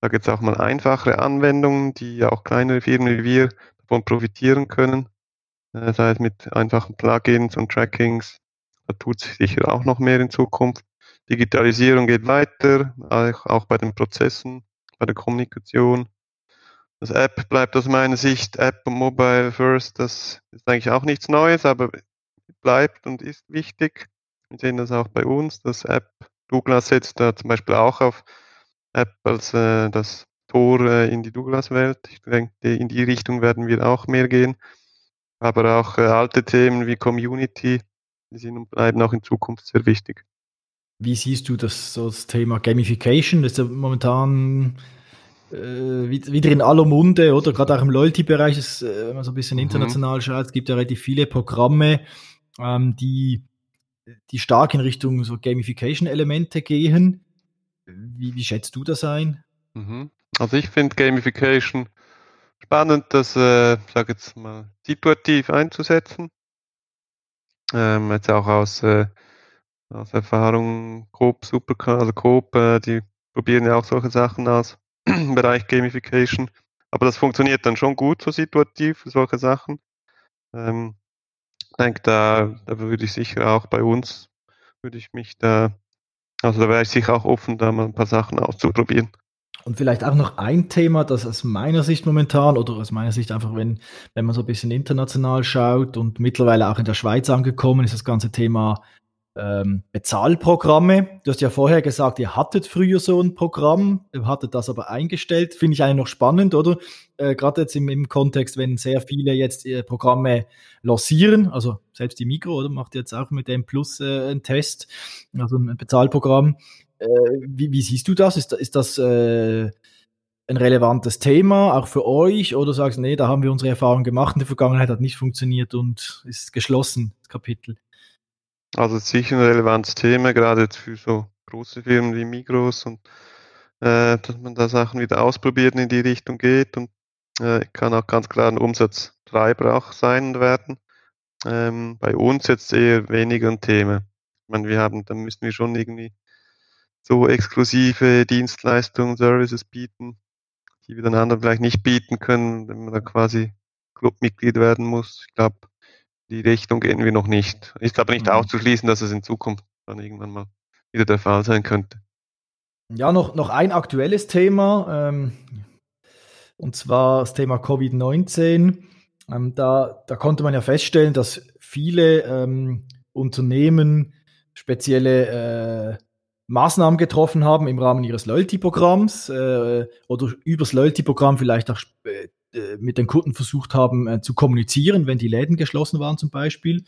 B: da gibt es auch mal einfachere Anwendungen, die auch kleinere Firmen wie wir davon profitieren können. Äh, sei es mit einfachen Plugins und Trackings. Da tut sich sicher auch noch mehr in Zukunft. Digitalisierung geht weiter, auch, auch bei den Prozessen, bei der Kommunikation. Das App bleibt aus meiner Sicht App und Mobile First, das ist eigentlich auch nichts Neues, aber bleibt und ist wichtig. Wir sehen das auch bei uns, das App. Douglas setzt da zum Beispiel auch auf App als äh, das Tor äh, in die Douglas-Welt. Ich denke, in die Richtung werden wir auch mehr gehen. Aber auch äh, alte Themen wie Community, die sind und bleiben auch in Zukunft sehr wichtig.
A: Wie siehst du das, so das Thema Gamification? Das ist ja momentan äh, wieder in aller Munde, oder? Gerade auch im Loyalty-Bereich, äh, wenn man so ein bisschen mhm. international schaut, es gibt ja relativ viele Programme, ähm, die, die stark in Richtung so Gamification-Elemente gehen. Wie, wie schätzt du das ein?
B: Mhm. Also ich finde Gamification spannend, das, äh, sag jetzt mal, situativ einzusetzen. Ähm, jetzt auch aus, äh, aus Erfahrung Coop, Supercar, also Coop, äh, die probieren ja auch solche Sachen aus im Bereich Gamification. Aber das funktioniert dann schon gut so situativ solche Sachen. Ähm, denke, da, da würde ich sicher auch bei uns, würde ich mich da, also da wäre ich sicher auch offen, da mal ein paar Sachen auszuprobieren.
A: Und vielleicht auch noch ein Thema, das aus meiner Sicht momentan oder aus meiner Sicht einfach, wenn, wenn man so ein bisschen international schaut und mittlerweile auch in der Schweiz angekommen ist, das ganze Thema ähm, Bezahlprogramme. Du hast ja vorher gesagt, ihr hattet früher so ein Programm, ihr hattet das aber eingestellt. Finde ich eigentlich noch spannend, oder? Äh, Gerade jetzt im, im Kontext, wenn sehr viele jetzt äh, Programme lancieren, also selbst die Mikro, oder? Macht jetzt auch mit dem Plus äh, einen Test, also ein Bezahlprogramm. Äh, wie, wie, siehst du das? Ist, ist das äh, ein relevantes Thema, auch für euch? Oder sagst du, nee, da haben wir unsere Erfahrung gemacht in der Vergangenheit, hat nicht funktioniert und ist geschlossen, das Kapitel?
B: Also sicher ein relevantes Thema, gerade jetzt für so große Firmen wie Migros und äh, dass man da Sachen wieder ausprobiert und in die Richtung geht und äh, kann auch ganz klar ein Umsatztreiber auch sein werden. Ähm, bei uns jetzt eher weniger ein Thema. Ich meine, wir haben, dann müssen wir schon irgendwie so exklusive Dienstleistungen, Services bieten, die wir dann anderen vielleicht nicht bieten können, wenn man da quasi Clubmitglied werden muss. Ich glaube, die Richtung gehen wir noch nicht. Ist aber nicht mhm. auszuschließen, dass es in Zukunft dann irgendwann mal wieder der Fall sein könnte.
A: Ja, noch, noch ein aktuelles Thema, ähm, und zwar das Thema Covid-19. Ähm, da, da konnte man ja feststellen, dass viele ähm, Unternehmen spezielle äh, Maßnahmen getroffen haben im Rahmen ihres Loyalty-Programms äh, oder übers Loyalty-Programm vielleicht auch äh, äh, mit den Kunden versucht haben äh, zu kommunizieren, wenn die Läden geschlossen waren zum Beispiel.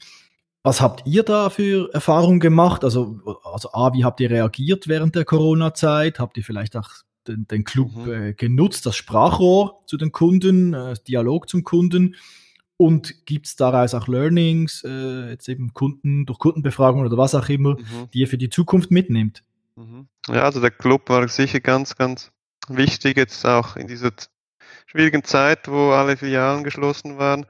A: Was habt ihr da für Erfahrungen gemacht? Also, also A, wie habt ihr reagiert während der Corona-Zeit? Habt ihr vielleicht auch den, den Club mhm. äh, genutzt, das Sprachrohr zu den Kunden, äh, Dialog zum Kunden? Und gibt es daraus auch Learnings, äh, jetzt eben Kunden, durch Kundenbefragungen oder was auch immer, mhm. die ihr für die Zukunft mitnehmt?
B: Mhm. Ja, also der Club war sicher ganz, ganz wichtig, jetzt auch in dieser schwierigen Zeit, wo alle Filialen geschlossen waren.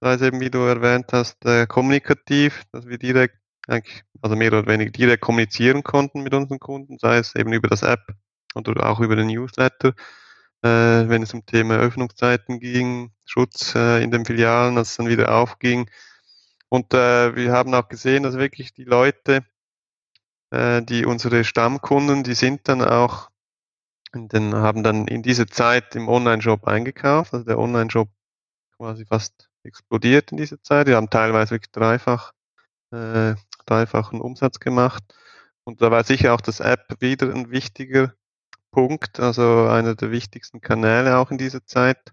B: Da ist eben, wie du erwähnt hast, äh, kommunikativ, dass wir direkt, eigentlich, also mehr oder weniger direkt kommunizieren konnten mit unseren Kunden, sei es eben über das App oder auch über den Newsletter, äh, wenn es um Thema Öffnungszeiten ging, Schutz äh, in den Filialen, als es dann wieder aufging. Und äh, wir haben auch gesehen, dass wirklich die Leute, äh, die unsere Stammkunden, die sind dann auch dann haben dann in dieser Zeit im Online-Shop eingekauft. Also der Online-Shop quasi fast explodiert in dieser Zeit. Wir haben teilweise wirklich dreifach, äh, dreifachen Umsatz gemacht. Und da war sicher auch das App wieder ein wichtiger Punkt, also einer der wichtigsten Kanäle auch in dieser Zeit,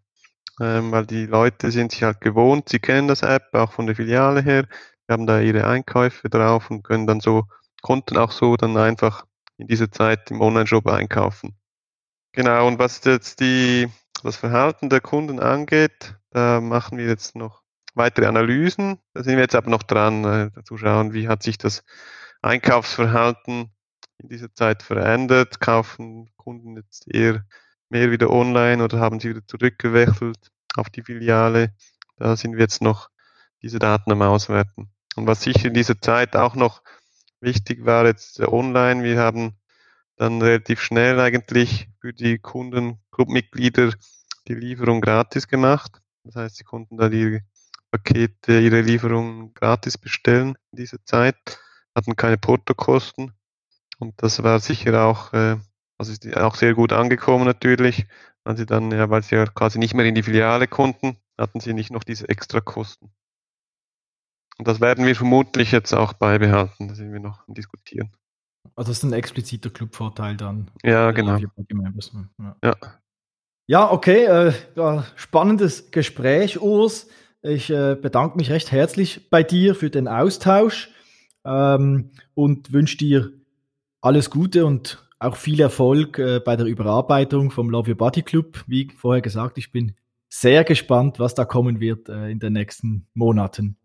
B: ähm, weil die Leute sind sich halt gewohnt, sie kennen das App auch von der Filiale her, wir haben da ihre Einkäufe drauf und können dann so, konnten auch so dann einfach in dieser Zeit im Online-Shop einkaufen. Genau, und was jetzt die, das Verhalten der Kunden angeht, da machen wir jetzt noch weitere Analysen. Da sind wir jetzt aber noch dran, äh, zu schauen, wie hat sich das Einkaufsverhalten in dieser Zeit verändert. Kaufen Kunden jetzt eher mehr wieder online oder haben sie wieder zurückgewechselt auf die Filiale? Da sind wir jetzt noch diese Daten am Auswerten. Und was sicher in dieser Zeit auch noch wichtig war, jetzt online, wir haben dann relativ schnell eigentlich für die Kunden, Clubmitglieder die Lieferung gratis gemacht. Das heißt, sie konnten da die Pakete, ihre Lieferung gratis bestellen in dieser Zeit, hatten keine Portokosten. Und das war sicher auch, äh, also ist auch sehr gut angekommen natürlich, weil sie dann, ja, weil sie ja quasi nicht mehr in die Filiale konnten, hatten sie nicht noch diese Extrakosten. Und das werden wir vermutlich jetzt auch beibehalten, da sind wir noch am Diskutieren.
A: Also das ist ein expliziter Clubvorteil dann.
B: Ja, genau.
A: Ja. ja. ja okay. Äh, ja, spannendes Gespräch, Urs. Ich äh, bedanke mich recht herzlich bei dir für den Austausch ähm, und wünsche dir alles Gute und auch viel Erfolg äh, bei der Überarbeitung vom Love Your Body Club. Wie vorher gesagt, ich bin sehr gespannt, was da kommen wird äh, in den nächsten Monaten.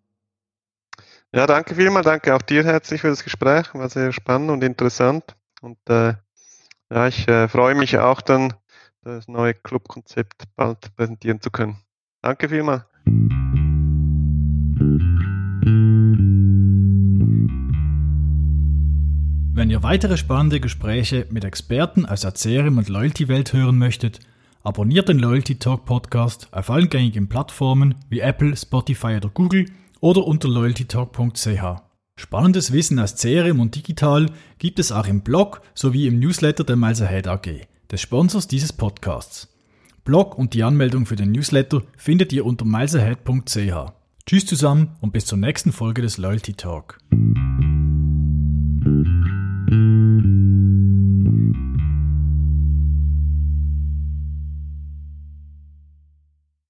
B: Ja, danke vielmals. Danke auch dir herzlich für das Gespräch. War sehr spannend und interessant. Und äh, ja, ich äh, freue mich auch dann, das neue Clubkonzept bald präsentieren zu können. Danke vielmals.
A: Wenn ihr weitere spannende Gespräche mit Experten aus der CRM und Loyalty-Welt hören möchtet, abonniert den Loyalty Talk Podcast auf allen gängigen Plattformen wie Apple, Spotify oder Google – oder unter loyaltytalk.ch. Spannendes Wissen aus CRM und digital gibt es auch im Blog sowie im Newsletter der Miles Ahead AG. des Sponsors dieses Podcasts. Blog und die Anmeldung für den Newsletter findet ihr unter milesahead.ch. Tschüss zusammen und bis zur nächsten Folge des Loyalty Talk.